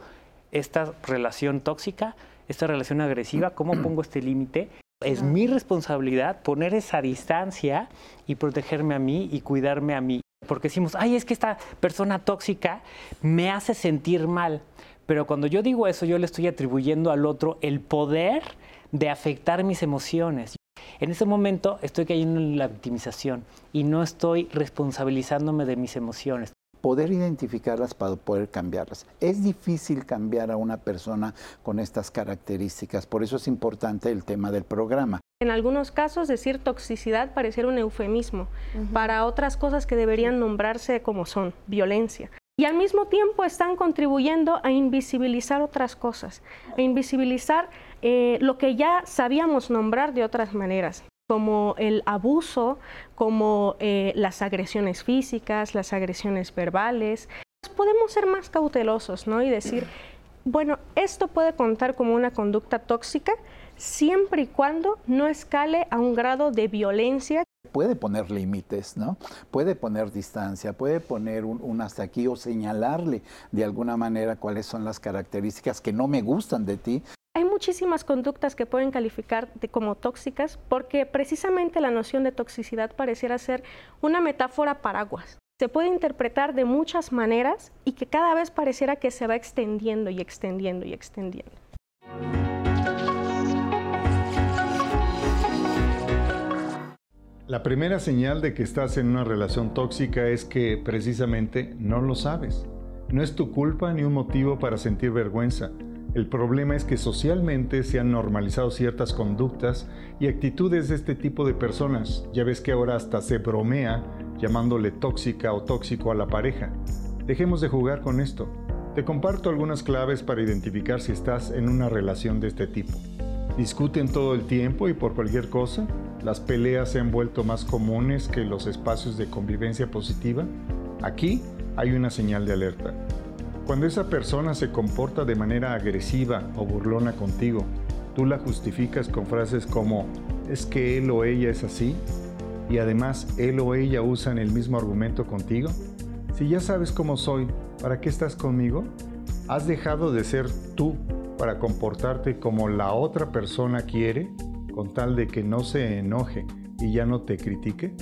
esta relación tóxica, esta relación agresiva, ¿cómo pongo este límite? Es mi responsabilidad poner esa distancia y protegerme a mí y cuidarme a mí. Porque decimos, ay, es que esta persona tóxica me hace sentir mal. Pero cuando yo digo eso, yo le estoy atribuyendo al otro el poder de afectar mis emociones. En ese momento estoy cayendo en la victimización y no estoy responsabilizándome de mis emociones. Poder identificarlas, para poder cambiarlas. Es difícil cambiar a una persona con estas características, por eso es importante el tema del programa. En algunos casos decir toxicidad pareciera un eufemismo para otras cosas que deberían nombrarse como son, violencia. Y al mismo tiempo están contribuyendo a invisibilizar otras cosas, a invisibilizar eh, lo que ya sabíamos nombrar de otras maneras como el abuso, como eh, las agresiones físicas, las agresiones verbales. Podemos ser más cautelosos, ¿no? Y decir, <clears throat> bueno, esto puede contar como una conducta tóxica siempre y cuando no escale a un grado de violencia. Puede poner límites, ¿no? Puede poner distancia, puede poner un, hasta aquí o señalarle de alguna manera cuáles son las características que no me gustan de ti. Hay muchísimas conductas que pueden calificar como tóxicas porque precisamente la noción de toxicidad pareciera ser una metáfora paraguas. Se puede interpretar de muchas maneras y que cada vez pareciera que se va extendiendo y extendiendo y extendiendo. La primera señal de que estás en una relación tóxica es que precisamente no lo sabes. No es tu culpa ni un motivo para sentir vergüenza. El problema es que socialmente se han normalizado ciertas conductas y actitudes de este tipo de personas. Ya ves que ahora hasta se bromea llamándole tóxica o tóxico a la pareja. Dejemos de jugar con esto. Te comparto algunas claves para identificar si estás en una relación de este tipo. Discuten todo el tiempo y por cualquier cosa. Las peleas se han vuelto más comunes que los espacios de convivencia positiva. Aquí hay una señal de alerta. Cuando esa persona se comporta de manera agresiva o burlona contigo, tú la justificas con frases como es que él o ella es así y además él o ella usan el mismo argumento contigo. Si ya sabes cómo soy, ¿para qué estás conmigo? ¿Has dejado de ser tú para comportarte como la otra persona quiere con tal de que no se enoje y ya no te critique?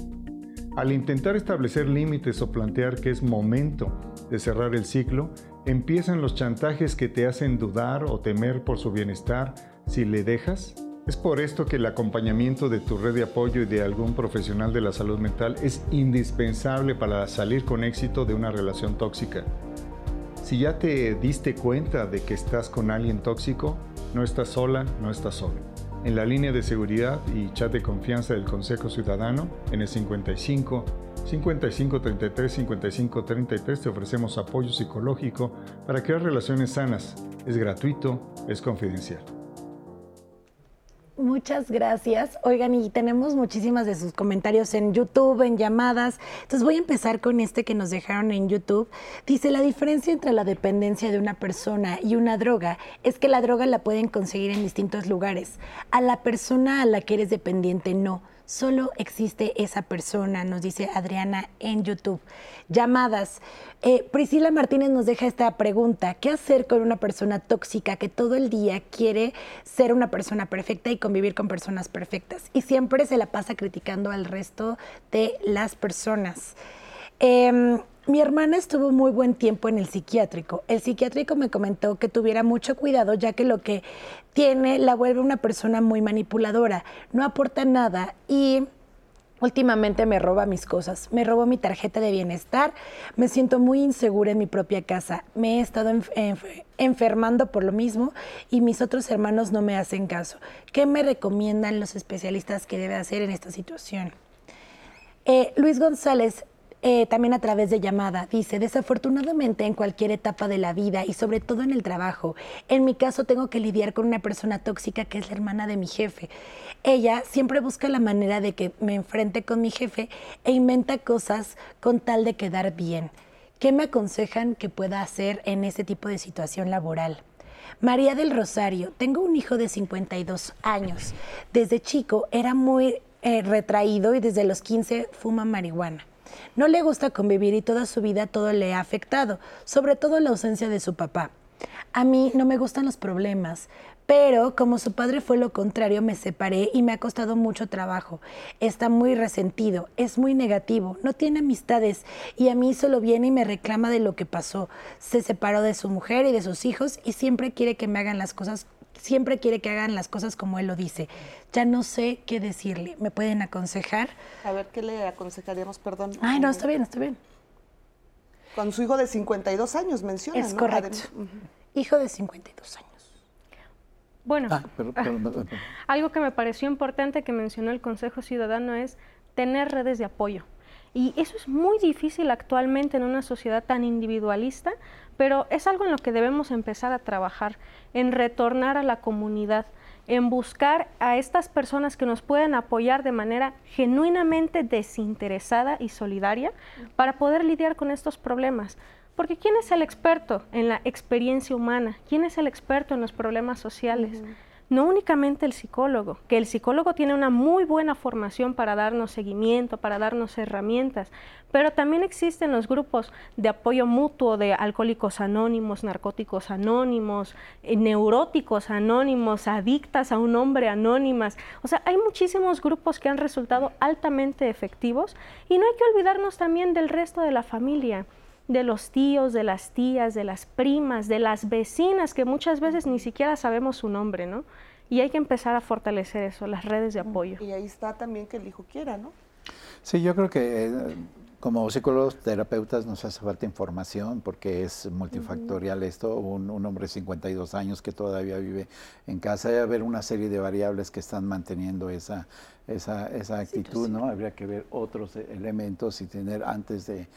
Al intentar establecer límites o plantear que es momento de cerrar el ciclo, empiezan los chantajes que te hacen dudar o temer por su bienestar si le dejas. Es por esto que el acompañamiento de tu red de apoyo y de algún profesional de la salud mental es indispensable para salir con éxito de una relación tóxica. Si ya te diste cuenta de que estás con alguien tóxico, no estás sola, no estás solo. En la línea de seguridad y chat de confianza del Consejo Ciudadano, en el 55 55 33 55 33 te ofrecemos apoyo psicológico para crear relaciones sanas. Es gratuito, es confidencial. Muchas gracias. Oigan, y tenemos muchísimas de sus comentarios en YouTube, en llamadas. Entonces voy a empezar con este que nos dejaron en YouTube. Dice, la diferencia entre la dependencia de una persona y una droga es que la droga la pueden conseguir en distintos lugares. A la persona a la que eres dependiente no solo existe esa persona, nos dice Adriana en YouTube. Llamadas. Eh, Priscila Martínez nos deja esta pregunta. ¿Qué hacer con una persona tóxica que todo el día quiere ser una persona perfecta y convivir con personas perfectas? Y siempre se la pasa criticando al resto de las personas. Em, mi hermana estuvo muy buen tiempo en el psiquiátrico. El psiquiátrico me comentó que tuviera mucho cuidado ya que lo que tiene la vuelve una persona muy manipuladora, no aporta nada y últimamente me roba mis cosas. Me robó mi tarjeta de bienestar, me siento muy insegura en mi propia casa, me he estado enfermando por lo mismo y mis otros hermanos no me hacen caso. ¿Qué me recomiendan los especialistas que debe hacer en esta situación? Eh, Luis González, eh, también a través de llamada. Dice, desafortunadamente en cualquier etapa de la vida y sobre todo en el trabajo, en mi caso tengo que lidiar con una persona tóxica que es la hermana de mi jefe. Ella siempre busca la manera de que me enfrente con mi jefe e inventa cosas con tal de quedar bien. ¿Qué me aconsejan que pueda hacer en ese tipo de situación laboral? María del Rosario, tengo un hijo de 52 años. Desde chico era muy eh, retraído y desde los 15 fuma marihuana. No le gusta convivir y toda su vida todo le ha afectado, sobre todo la ausencia de su papá. A mí no me gustan los problemas, pero como su padre fue lo contrario, me separé y me ha costado mucho trabajo. Está muy resentido, es muy negativo, no tiene amistades y a mí solo viene y me reclama de lo que pasó. Se separó de su mujer y de sus hijos y siempre quiere que me hagan las cosas siempre quiere que hagan las cosas como él lo dice. Ya no sé qué decirle. ¿Me pueden aconsejar? A ver, ¿qué le aconsejaríamos? Perdón. Ay, no, está bien, está bien. Con su hijo de 52 años, menciona. Es ¿no? correcto. Hijo de 52 años. Bueno, Ah, pero- pero- pero- algo que me pareció importante que mencionó el Consejo Ciudadano es tener redes de apoyo. Y eso es muy difícil actualmente en una sociedad tan individualista, pero es algo en lo que debemos empezar a trabajar, en retornar a la comunidad, en buscar a estas personas que nos puedan apoyar de manera genuinamente desinteresada y solidaria para poder lidiar con estos problemas. Porque ¿quién es el experto en la experiencia humana? ¿Quién es el experto en los problemas sociales? No únicamente el psicólogo, que el psicólogo tiene una muy buena formación para darnos seguimiento, para darnos herramientas, pero también existen los grupos de apoyo mutuo de alcohólicos anónimos, narcóticos anónimos, eh, neuróticos anónimos, adictas a un hombre anónimas. O sea, hay muchísimos grupos que han resultado altamente efectivos y no hay que olvidarnos también del resto de la familia de los tíos, de las tías, de las primas, de las vecinas, que muchas veces ni siquiera sabemos su nombre, ¿no? Y hay que empezar a fortalecer eso, las redes de apoyo. Y ahí está también que el hijo quiera, ¿no? Sí, yo creo que eh, como psicólogos, terapeutas nos hace falta información porque es multifactorial esto. Un, un hombre de 52 años que todavía vive en casa, debe haber una serie de variables que están manteniendo esa, esa, esa actitud, ¿no? Habría que ver otros elementos y tener antes de,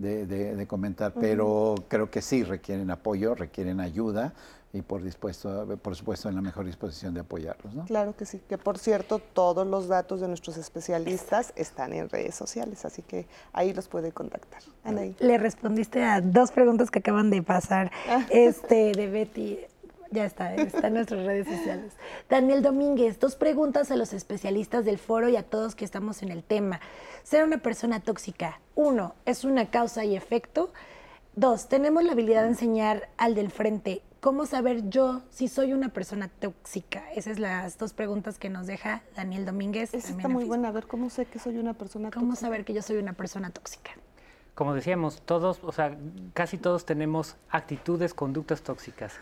de, de- de comentar, pero creo que sí requieren apoyo, requieren ayuda y por, dispuesto, por supuesto en la mejor disposición de apoyarlos, ¿no? Claro que sí, que por cierto, todos los datos de nuestros especialistas están en redes sociales, así que ahí los puede contactar. Anaí. Le respondiste a dos preguntas que acaban de pasar Ah. este, de Betty. Ya está, está en nuestras redes sociales. Daniel Domínguez, dos preguntas a los especialistas del foro y a todos que estamos en el tema. Ser una persona tóxica, uno, ¿es una causa y efecto? Dos, tenemos la habilidad de enseñar al del frente cómo saber yo si soy una persona tóxica. Esas son las dos preguntas que nos deja Daniel Domínguez. Esa está muy buena, a ver cómo sé que soy una persona ¿Cómo tóxica? saber que yo soy una persona tóxica? Como decíamos, todos, o sea, casi todos tenemos actitudes, conductas tóxicas.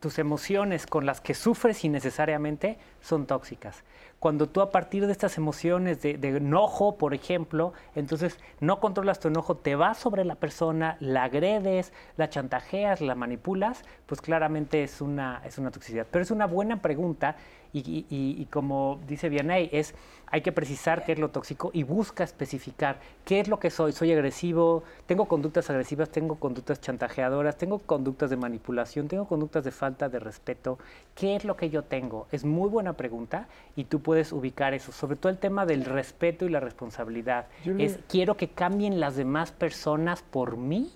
Tus emociones con las que sufres innecesariamente son tóxicas. Cuando tú a partir de estas emociones de, enojo, por ejemplo, entonces no controlas tu enojo, te vas sobre la persona, la agredes, la chantajeas, la manipulas, pues claramente es una, es una toxicidad. Pero es una buena pregunta y, y- como dice Vianey, es hay que precisar qué es lo tóxico y busca especificar qué es lo que soy. Soy agresivo, tengo conductas agresivas, tengo conductas chantajeadoras, tengo conductas de manipulación, tengo conductas de falta de respeto. ¿Qué es lo que yo tengo? Es muy buena pregunta y tú puedes ubicar eso. Sobre todo el tema del respeto y la responsabilidad. Yo le- Es quiero que cambien las demás personas por mí.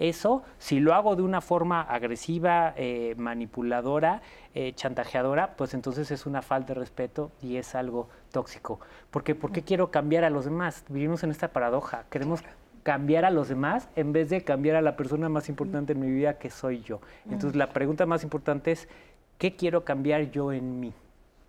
Eso, si lo hago de una forma agresiva, eh, manipuladora, eh, chantajeadora, pues entonces es una falta de respeto y es algo tóxico. Porque ¿por qué quiero cambiar a los demás? Vivimos en esta paradoja. Queremos cambiar a los demás en vez de cambiar a la persona más importante en mi vida que soy yo. Entonces la pregunta más importante es, ¿qué quiero cambiar yo en mí?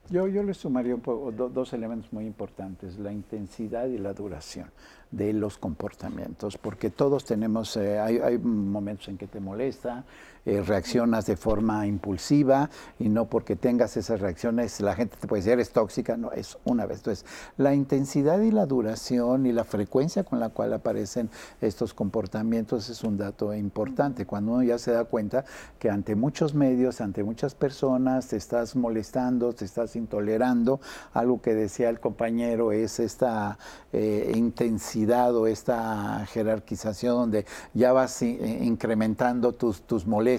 Yo, yo le sumaría un poco, do- dos elementos muy importantes, la intensidad y la duración de los comportamientos, porque todos tenemos, eh, hay, hay momentos en que te molesta, eh, reaccionas de forma impulsiva y no porque tengas esas reacciones la gente te puede decir eres tóxica, no, es una vez. Entonces, la intensidad y la duración y la frecuencia con la cual aparecen estos comportamientos es un dato importante. Cuando uno ya se da cuenta que ante muchos medios, ante muchas personas, te estás molestando, te estás intolerando, algo que decía el compañero es esta eh, intensidad o esta jerarquización donde ya vas eh, incrementando tus, tus molestias,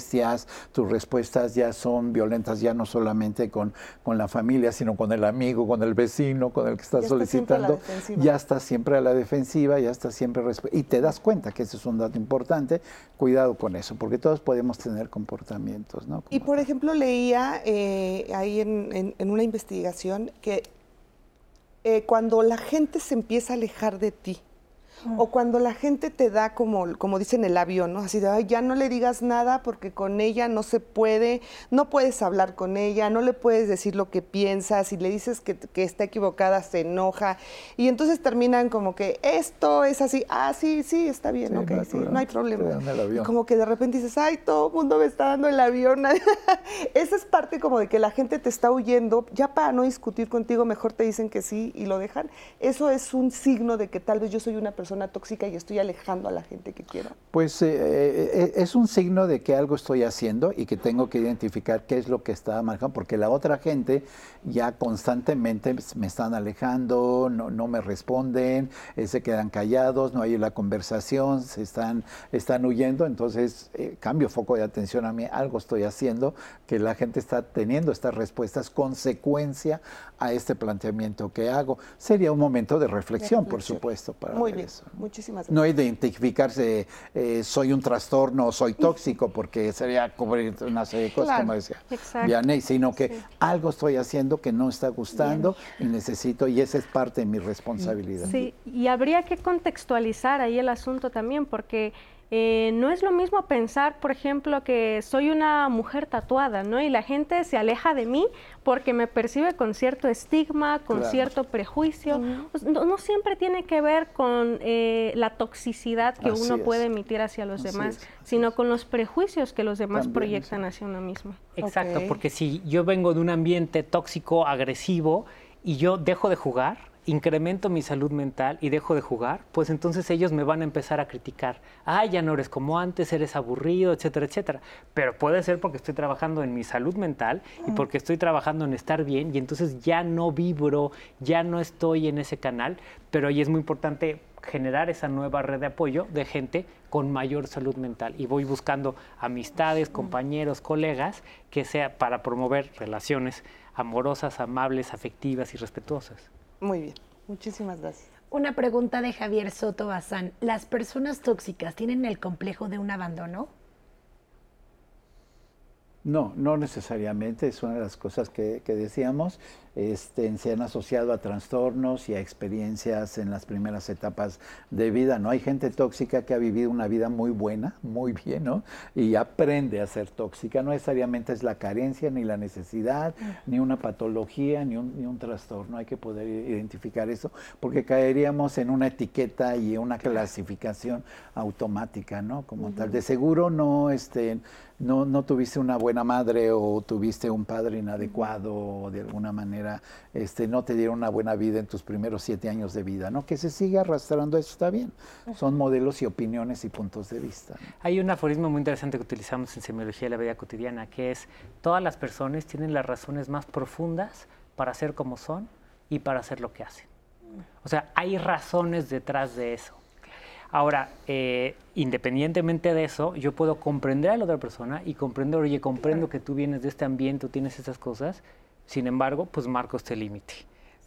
tus respuestas ya son violentas, ya no solamente con, con la familia, sino con el amigo, con el vecino, con el que estás Ya solicitando, ya estás siempre a la defensiva, ya estás siempre... Y te das cuenta que ese es un dato importante, cuidado con eso, porque todos podemos tener comportamientos, ¿no? Y por ejemplo, leía eh, ahí en, en- en una investigación que eh, cuando la gente se empieza a alejar de ti, o cuando la gente te da como, como dicen el avión, ¿no? Así de, "Ay, ya no le digas nada porque con ella no se puede, no puedes hablar con ella, no le puedes decir lo que piensas, si le dices que, que está equivocada se enoja, y entonces terminan como que esto es así, ah, sí, sí, está bien, Sí, ok, no hay sí, problema, no hay problema. Y como que de repente dices, ay, todo el mundo me está dando el avión. <laughs> Esa es parte como de que la gente te está huyendo, ya para no discutir contigo, mejor te dicen que sí y lo dejan. Eso es un signo de que tal vez yo soy una persona persona tóxica y estoy alejando a la gente que quiero? Pues eh, eh, es un signo de que algo estoy haciendo y que tengo que identificar qué es lo que está marcando, porque la otra gente ya constantemente me están alejando, no, no me responden, eh, se quedan callados, no hay la conversación, se están, están huyendo, entonces cambio foco de atención a mí, algo estoy haciendo que la gente está teniendo estas respuestas consecuencia a este planteamiento que hago. Sería un momento de reflexión, por supuesto, para Muy bien, muchísimas gracias. No identificarse, eh, soy un trastorno, soy tóxico, porque sería cubrir una serie de cosas, como decía Vianney, sino que algo estoy haciendo que no está gustando y necesito, y esa es parte de mi responsabilidad. Sí, y habría que contextualizar ahí el asunto también, porque eh, no es lo mismo pensar, por ejemplo, que soy una mujer tatuada, ¿no? Y la gente se aleja de mí porque me percibe con cierto estigma, con cierto prejuicio. No, siempre tiene que ver con eh, la toxicidad que uno puede emitir hacia los demás, sino con los prejuicios que los demás proyectan hacia uno mismo. Exacto, porque si yo vengo de un ambiente tóxico, agresivo, y yo dejo de jugar, incremento mi salud mental y dejo de jugar, pues entonces ellos me van a empezar a criticar. Ay, ya no eres como antes, eres aburrido, etcétera, etcétera. Pero puede ser porque estoy trabajando en mi salud mental y porque estoy trabajando en estar bien y entonces ya no vibro, ya no estoy en ese canal, pero ahí es muy importante generar esa nueva red de apoyo de gente con mayor salud mental y voy buscando amistades, compañeros, colegas que sea para promover relaciones amorosas, amables, afectivas y respetuosas. Muy bien, muchísimas gracias. Una pregunta de Javier Soto Bazán. ¿Las personas tóxicas tienen el complejo de un abandono? No, no necesariamente, es una de las cosas que, decíamos. Este, se han asociado a trastornos y a experiencias en las primeras etapas de vida. No hay gente tóxica que ha vivido una vida muy buena, muy <laughs> bien, ¿no? Y aprende a ser tóxica. No necesariamente es la carencia, ni la necesidad, ni una patología, ni un, ni un trastorno. Hay que poder identificar eso, porque caeríamos en una etiqueta y una clasificación automática, ¿no? Como tal. De seguro no, este, no, no tuviste una buena madre o tuviste un padre inadecuado o de alguna manera este, no te dieron una buena vida en tus primeros siete años de vida, ¿no? Que se siga arrastrando eso está bien. Son modelos y opiniones y puntos de vista. Hay un aforismo muy interesante que utilizamos en semiología de la vida cotidiana, que es todas las personas tienen las razones más profundas para ser como son y para hacer lo que hacen. O sea, hay razones detrás de eso. Ahora, eh, independientemente de eso, yo puedo comprender a la otra persona y comprender, oye, comprendo que tú vienes de este ambiente, tú tienes esas cosas, sin embargo, pues marco este límite,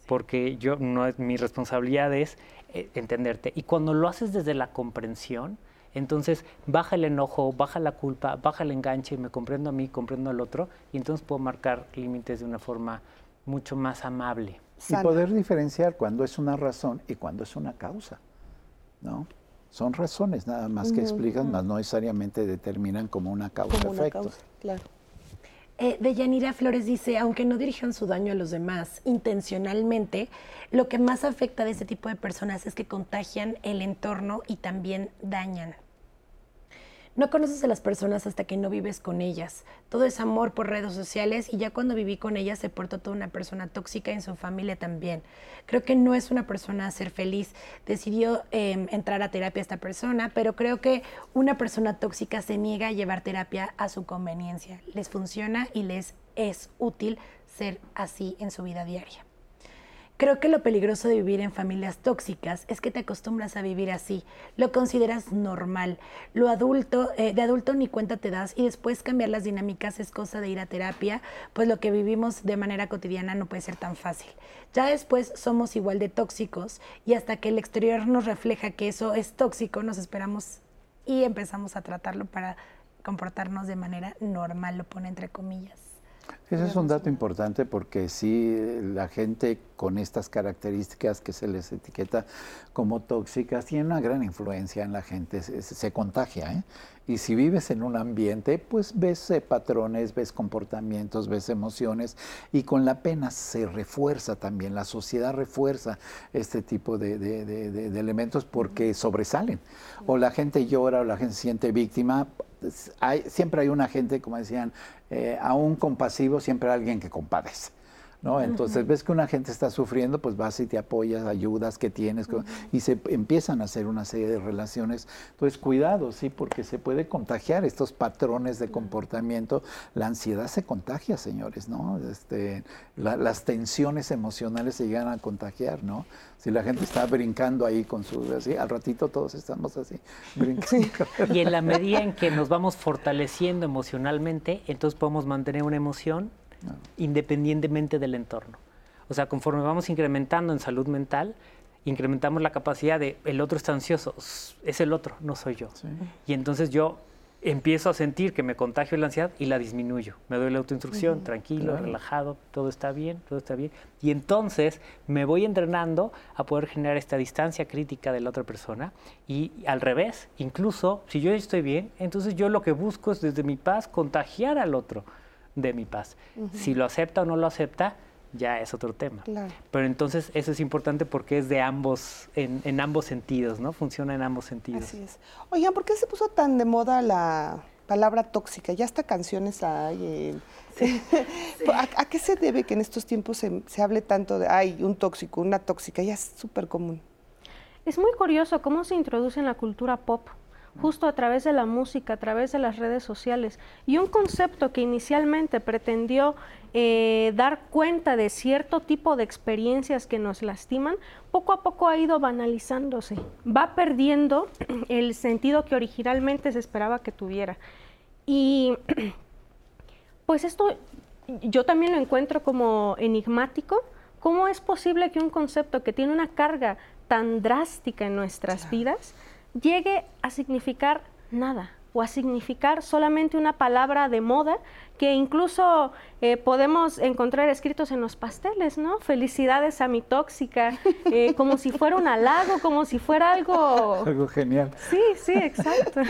porque yo no es mi responsabilidad es eh, entenderte. Y cuando lo haces desde la comprensión, entonces baja el enojo, baja la culpa, baja el enganche, me comprendo a mí, comprendo al otro, y entonces puedo marcar límites de una forma mucho más amable. Y poder diferenciar cuándo es una razón y cuándo es una causa, ¿no? Son razones nada más que explican, más no necesariamente determinan como una causa-efecto. Claro. Eh, Deyanira Flores dice, aunque no dirijan su daño a los demás intencionalmente, lo que más afecta de este tipo de personas es que contagian el entorno y también dañan. No conoces a las personas hasta que no vives con ellas. Todo es amor por redes sociales y ya cuando viví con ellas se portó toda una persona tóxica en su familia también. Creo que no es una persona a ser feliz. Decidió em, entrar a terapia esta persona, pero creo que una persona tóxica se niega a llevar terapia a su conveniencia. Les funciona y les es útil ser así en su vida diaria. Creo que lo peligroso de vivir en familias tóxicas es que te acostumbras a vivir así, lo consideras normal, lo adulto, eh, de adulto ni cuenta te das y después cambiar las dinámicas es cosa de ir a terapia, pues lo que vivimos de manera cotidiana no puede ser tan fácil. Ya después somos igual de tóxicos y hasta que el exterior nos refleja que eso es tóxico, nos esperamos y empezamos a tratarlo para comportarnos de manera normal, lo pone entre comillas. Ese es un dato importante porque si la gente con estas características que se les etiqueta como tóxicas tiene una gran influencia en la gente, se, contagia. ¿eh? Y si vives en un ambiente, pues ves eh, patrones, ves comportamientos, ves emociones y con la pena se refuerza también, la sociedad refuerza este tipo de, de elementos porque sobresalen. O la gente llora o la gente se siente víctima hay, siempre hay una gente, como decían, eh, a un compasivo siempre hay alguien que compadece. ¿No? Entonces ves que una gente está sufriendo, pues vas y te apoyas, ayudas, que tienes, y se empiezan a hacer una serie de relaciones. Entonces cuidado, sí, porque se puede contagiar estos patrones de comportamiento. La ansiedad se contagia, señores, ¿no? Este, las tensiones emocionales se llegan a contagiar, ¿no? Si la gente está brincando ahí con su, así, al ratito todos estamos así, <laughs> brincando. Y en la medida en que nos vamos fortaleciendo emocionalmente, entonces podemos mantener una emoción independientemente del entorno. O sea, conforme vamos incrementando en salud mental, incrementamos la capacidad de el otro está ansioso, es el otro, no soy yo. Y entonces yo empiezo a sentir que me contagio la ansiedad y la disminuyo. Me doy la autoinstrucción, tranquilo, relajado, todo está bien, todo está bien. Y entonces me voy entrenando a poder generar esta distancia crítica de la otra persona y al revés, incluso si yo estoy bien, entonces yo lo que busco es desde mi paz contagiar al otro de mi paz. Si lo acepta o no lo acepta, ya es otro tema. Pero entonces eso es importante porque es de ambos, en, ambos sentidos, ¿no? Funciona en ambos sentidos. Así es. Oigan, ¿por qué se puso tan de moda la palabra tóxica? Ya hasta canciones hay. <laughs> ¿A, qué se debe que en estos tiempos se, se hable tanto de, ay, un tóxico, una tóxica? Ya es súper común. Es muy curioso cómo se introduce en la cultura pop justo a través de la música, a través de las redes sociales. Y un concepto que inicialmente pretendió eh, dar cuenta de cierto tipo de experiencias que nos lastiman, poco a poco ha ido banalizándose, va perdiendo <clears throat> el sentido que originalmente se esperaba que tuviera. Y <clears throat> pues esto yo también lo encuentro como enigmático. ¿Cómo es posible que un concepto que tiene una carga tan drástica en nuestras vidas llegue a significar nada o a significar solamente una palabra de moda que incluso eh, podemos encontrar escritos en los pasteles, ¿no? Felicidades a mi tóxica, eh, <laughs> como si fuera un halago, como si fuera algo... <laughs> Algo genial. Sí, sí, exacto.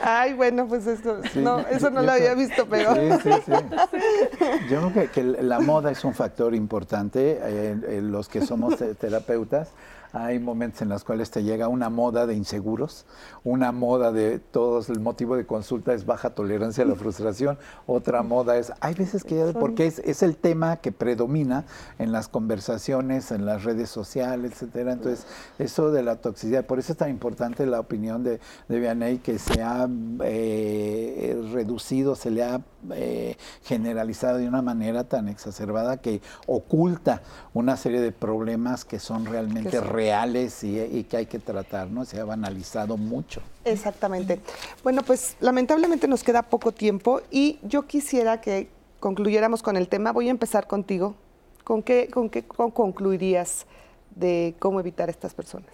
Ay, bueno, pues esto, no, eso no lo había visto, pero... Sí, sí, sí. <laughs> Yo creo que, la moda es un factor importante, eh, los que somos terapeutas, hay momentos en los cuales te llega una moda de inseguros, una moda de todos, el motivo de consulta es baja tolerancia a la frustración, otra moda es, hay veces que ya, porque es, el tema que predomina en las conversaciones, en las redes sociales, etcétera. Entonces, eso de la toxicidad, por eso es tan importante la opinión de, de Vianney, que se ha eh, reducido, se le ha eh, generalizado de una manera tan exacerbada que oculta una serie de problemas que son realmente reales y, que hay que tratar, ¿no? Se ha banalizado mucho. Exactamente. Bueno, pues lamentablemente nos queda poco tiempo y yo quisiera que concluyéramos con el tema. Voy a empezar contigo. ¿Con qué, con qué concluirías de cómo evitar estas personas?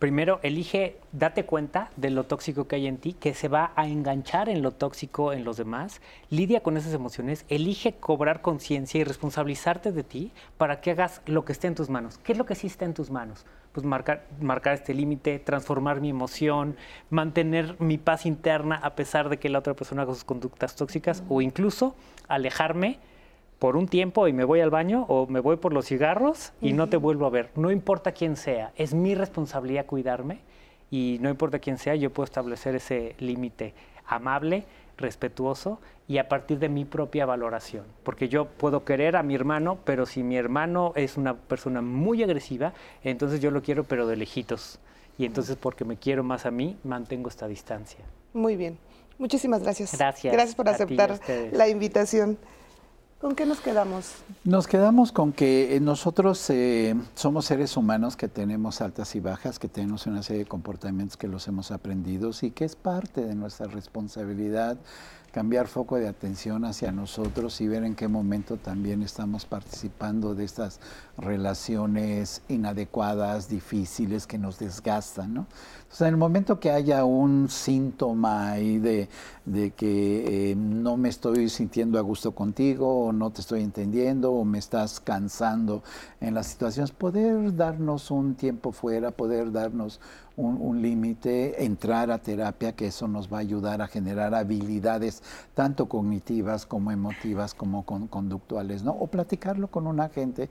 primero elige, date cuenta de lo tóxico que hay en ti, que se va a enganchar en lo tóxico en los demás, lidia con esas emociones, elige cobrar conciencia y responsabilizarte de ti para que hagas lo que esté en tus manos. ¿Qué es lo que sí está en tus manos? Pues marcar, marcar este límite, transformar mi emoción, mantener mi paz interna a pesar de que la otra persona haga sus conductas tóxicas o incluso alejarme por un tiempo y me voy al baño o me voy por los cigarros y no te vuelvo a ver. No importa quién sea, es mi responsabilidad cuidarme y no importa quién sea, yo puedo establecer ese límite amable, respetuoso y a partir de mi propia valoración. Porque yo puedo querer a mi hermano, pero si mi hermano es una persona muy agresiva, entonces yo lo quiero pero de lejitos. Y entonces porque me quiero más a mí, mantengo esta distancia. Muy bien. Muchísimas gracias. Gracias. Gracias por aceptar la invitación. ¿Con qué nos quedamos? Nos quedamos con que eh, nosotros eh, somos seres humanos que tenemos altas y bajas, que tenemos una serie de comportamientos que los hemos aprendido y que es parte de nuestra responsabilidad cambiar foco de atención hacia nosotros y ver en qué momento también estamos participando de estas relaciones inadecuadas, difíciles, que nos desgastan. ¿no? Entonces, en el momento que haya un síntoma ahí de, que eh, no me estoy sintiendo a gusto contigo, o no te estoy entendiendo, o me estás cansando en las situaciones, poder darnos un tiempo fuera, poder darnos un, límite, entrar a terapia, que eso nos va a ayudar a generar habilidades tanto cognitivas como emotivas como conductuales, ¿no? O platicarlo con un agente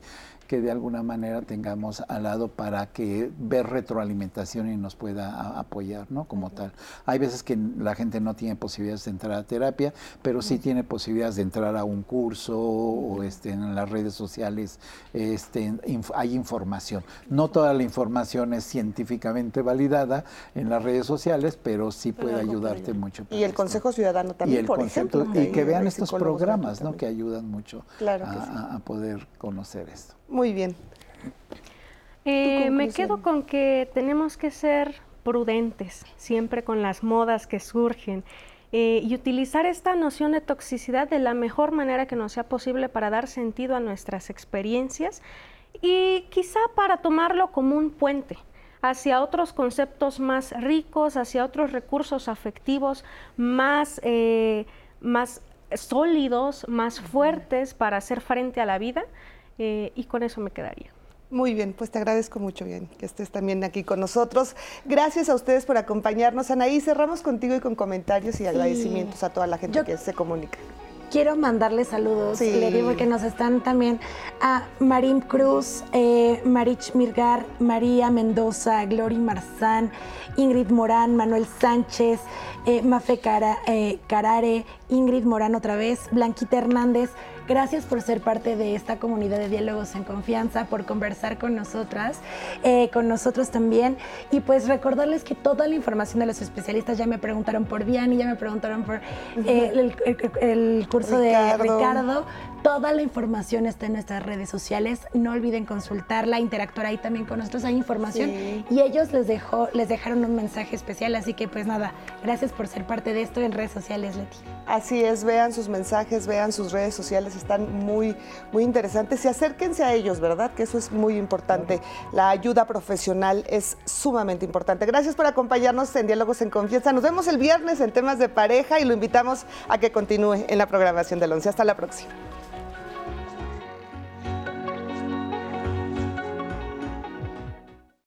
que de alguna manera tengamos al lado para que ver retroalimentación y nos pueda apoyar, ¿no? Como tal. Hay veces que la gente no tiene posibilidades de entrar a terapia, pero sí tiene posibilidades de entrar a un curso o este, en las redes sociales este, hay información. No toda la información es científicamente validada en las redes sociales, pero sí puede ayudarte mucho. Y el Consejo Ciudadano también, por ejemplo. Y que vean estos programas, ¿no? Que ayudan mucho a, poder conocer esto. Muy bien. Eh, me quedo con que tenemos que ser prudentes siempre con las modas que surgen eh, y utilizar esta noción de toxicidad de la mejor manera que nos sea posible para dar sentido a nuestras experiencias y quizá para tomarlo como un puente hacia otros conceptos más ricos, hacia otros recursos afectivos más, eh, más sólidos, más fuertes para hacer frente a la vida. Eh, y con eso me quedaría. Muy bien, pues te agradezco mucho, bien, que estés también aquí con nosotros. Gracias a ustedes por acompañarnos. Anaí, cerramos contigo y con comentarios y agradecimientos a toda la gente que se comunica. Quiero mandarle saludos, le digo que nos están también a Marín Cruz, eh, Marich Mirgar, María Mendoza, Glory Marzán, Ingrid Morán, Manuel Sánchez, eh, Mafe Cara, eh, Carare, Ingrid Morán otra vez, Blanquita Hernández, Gracias por ser parte de esta comunidad de diálogos en confianza, por conversar con nosotras, eh, con nosotros también. Y pues recordarles que toda la información de los especialistas ya me preguntaron por Diani, ya me preguntaron por eh, el, curso de Ricardo. Toda la información está en nuestras redes sociales. No olviden consultarla, interactuar ahí también con nosotros. Hay información y ellos les dejó, les dejaron un mensaje especial. Así que pues nada, gracias por ser parte de esto en redes sociales, Leti. Así es, vean sus mensajes, vean sus redes sociales están muy, muy interesantes y acérquense a ellos, ¿verdad? Que eso es muy importante. La ayuda profesional es sumamente importante. Gracias por acompañarnos en Diálogos en Confianza. Nos vemos el viernes en temas de pareja y lo invitamos a que continúe en la programación del 11. Hasta la próxima.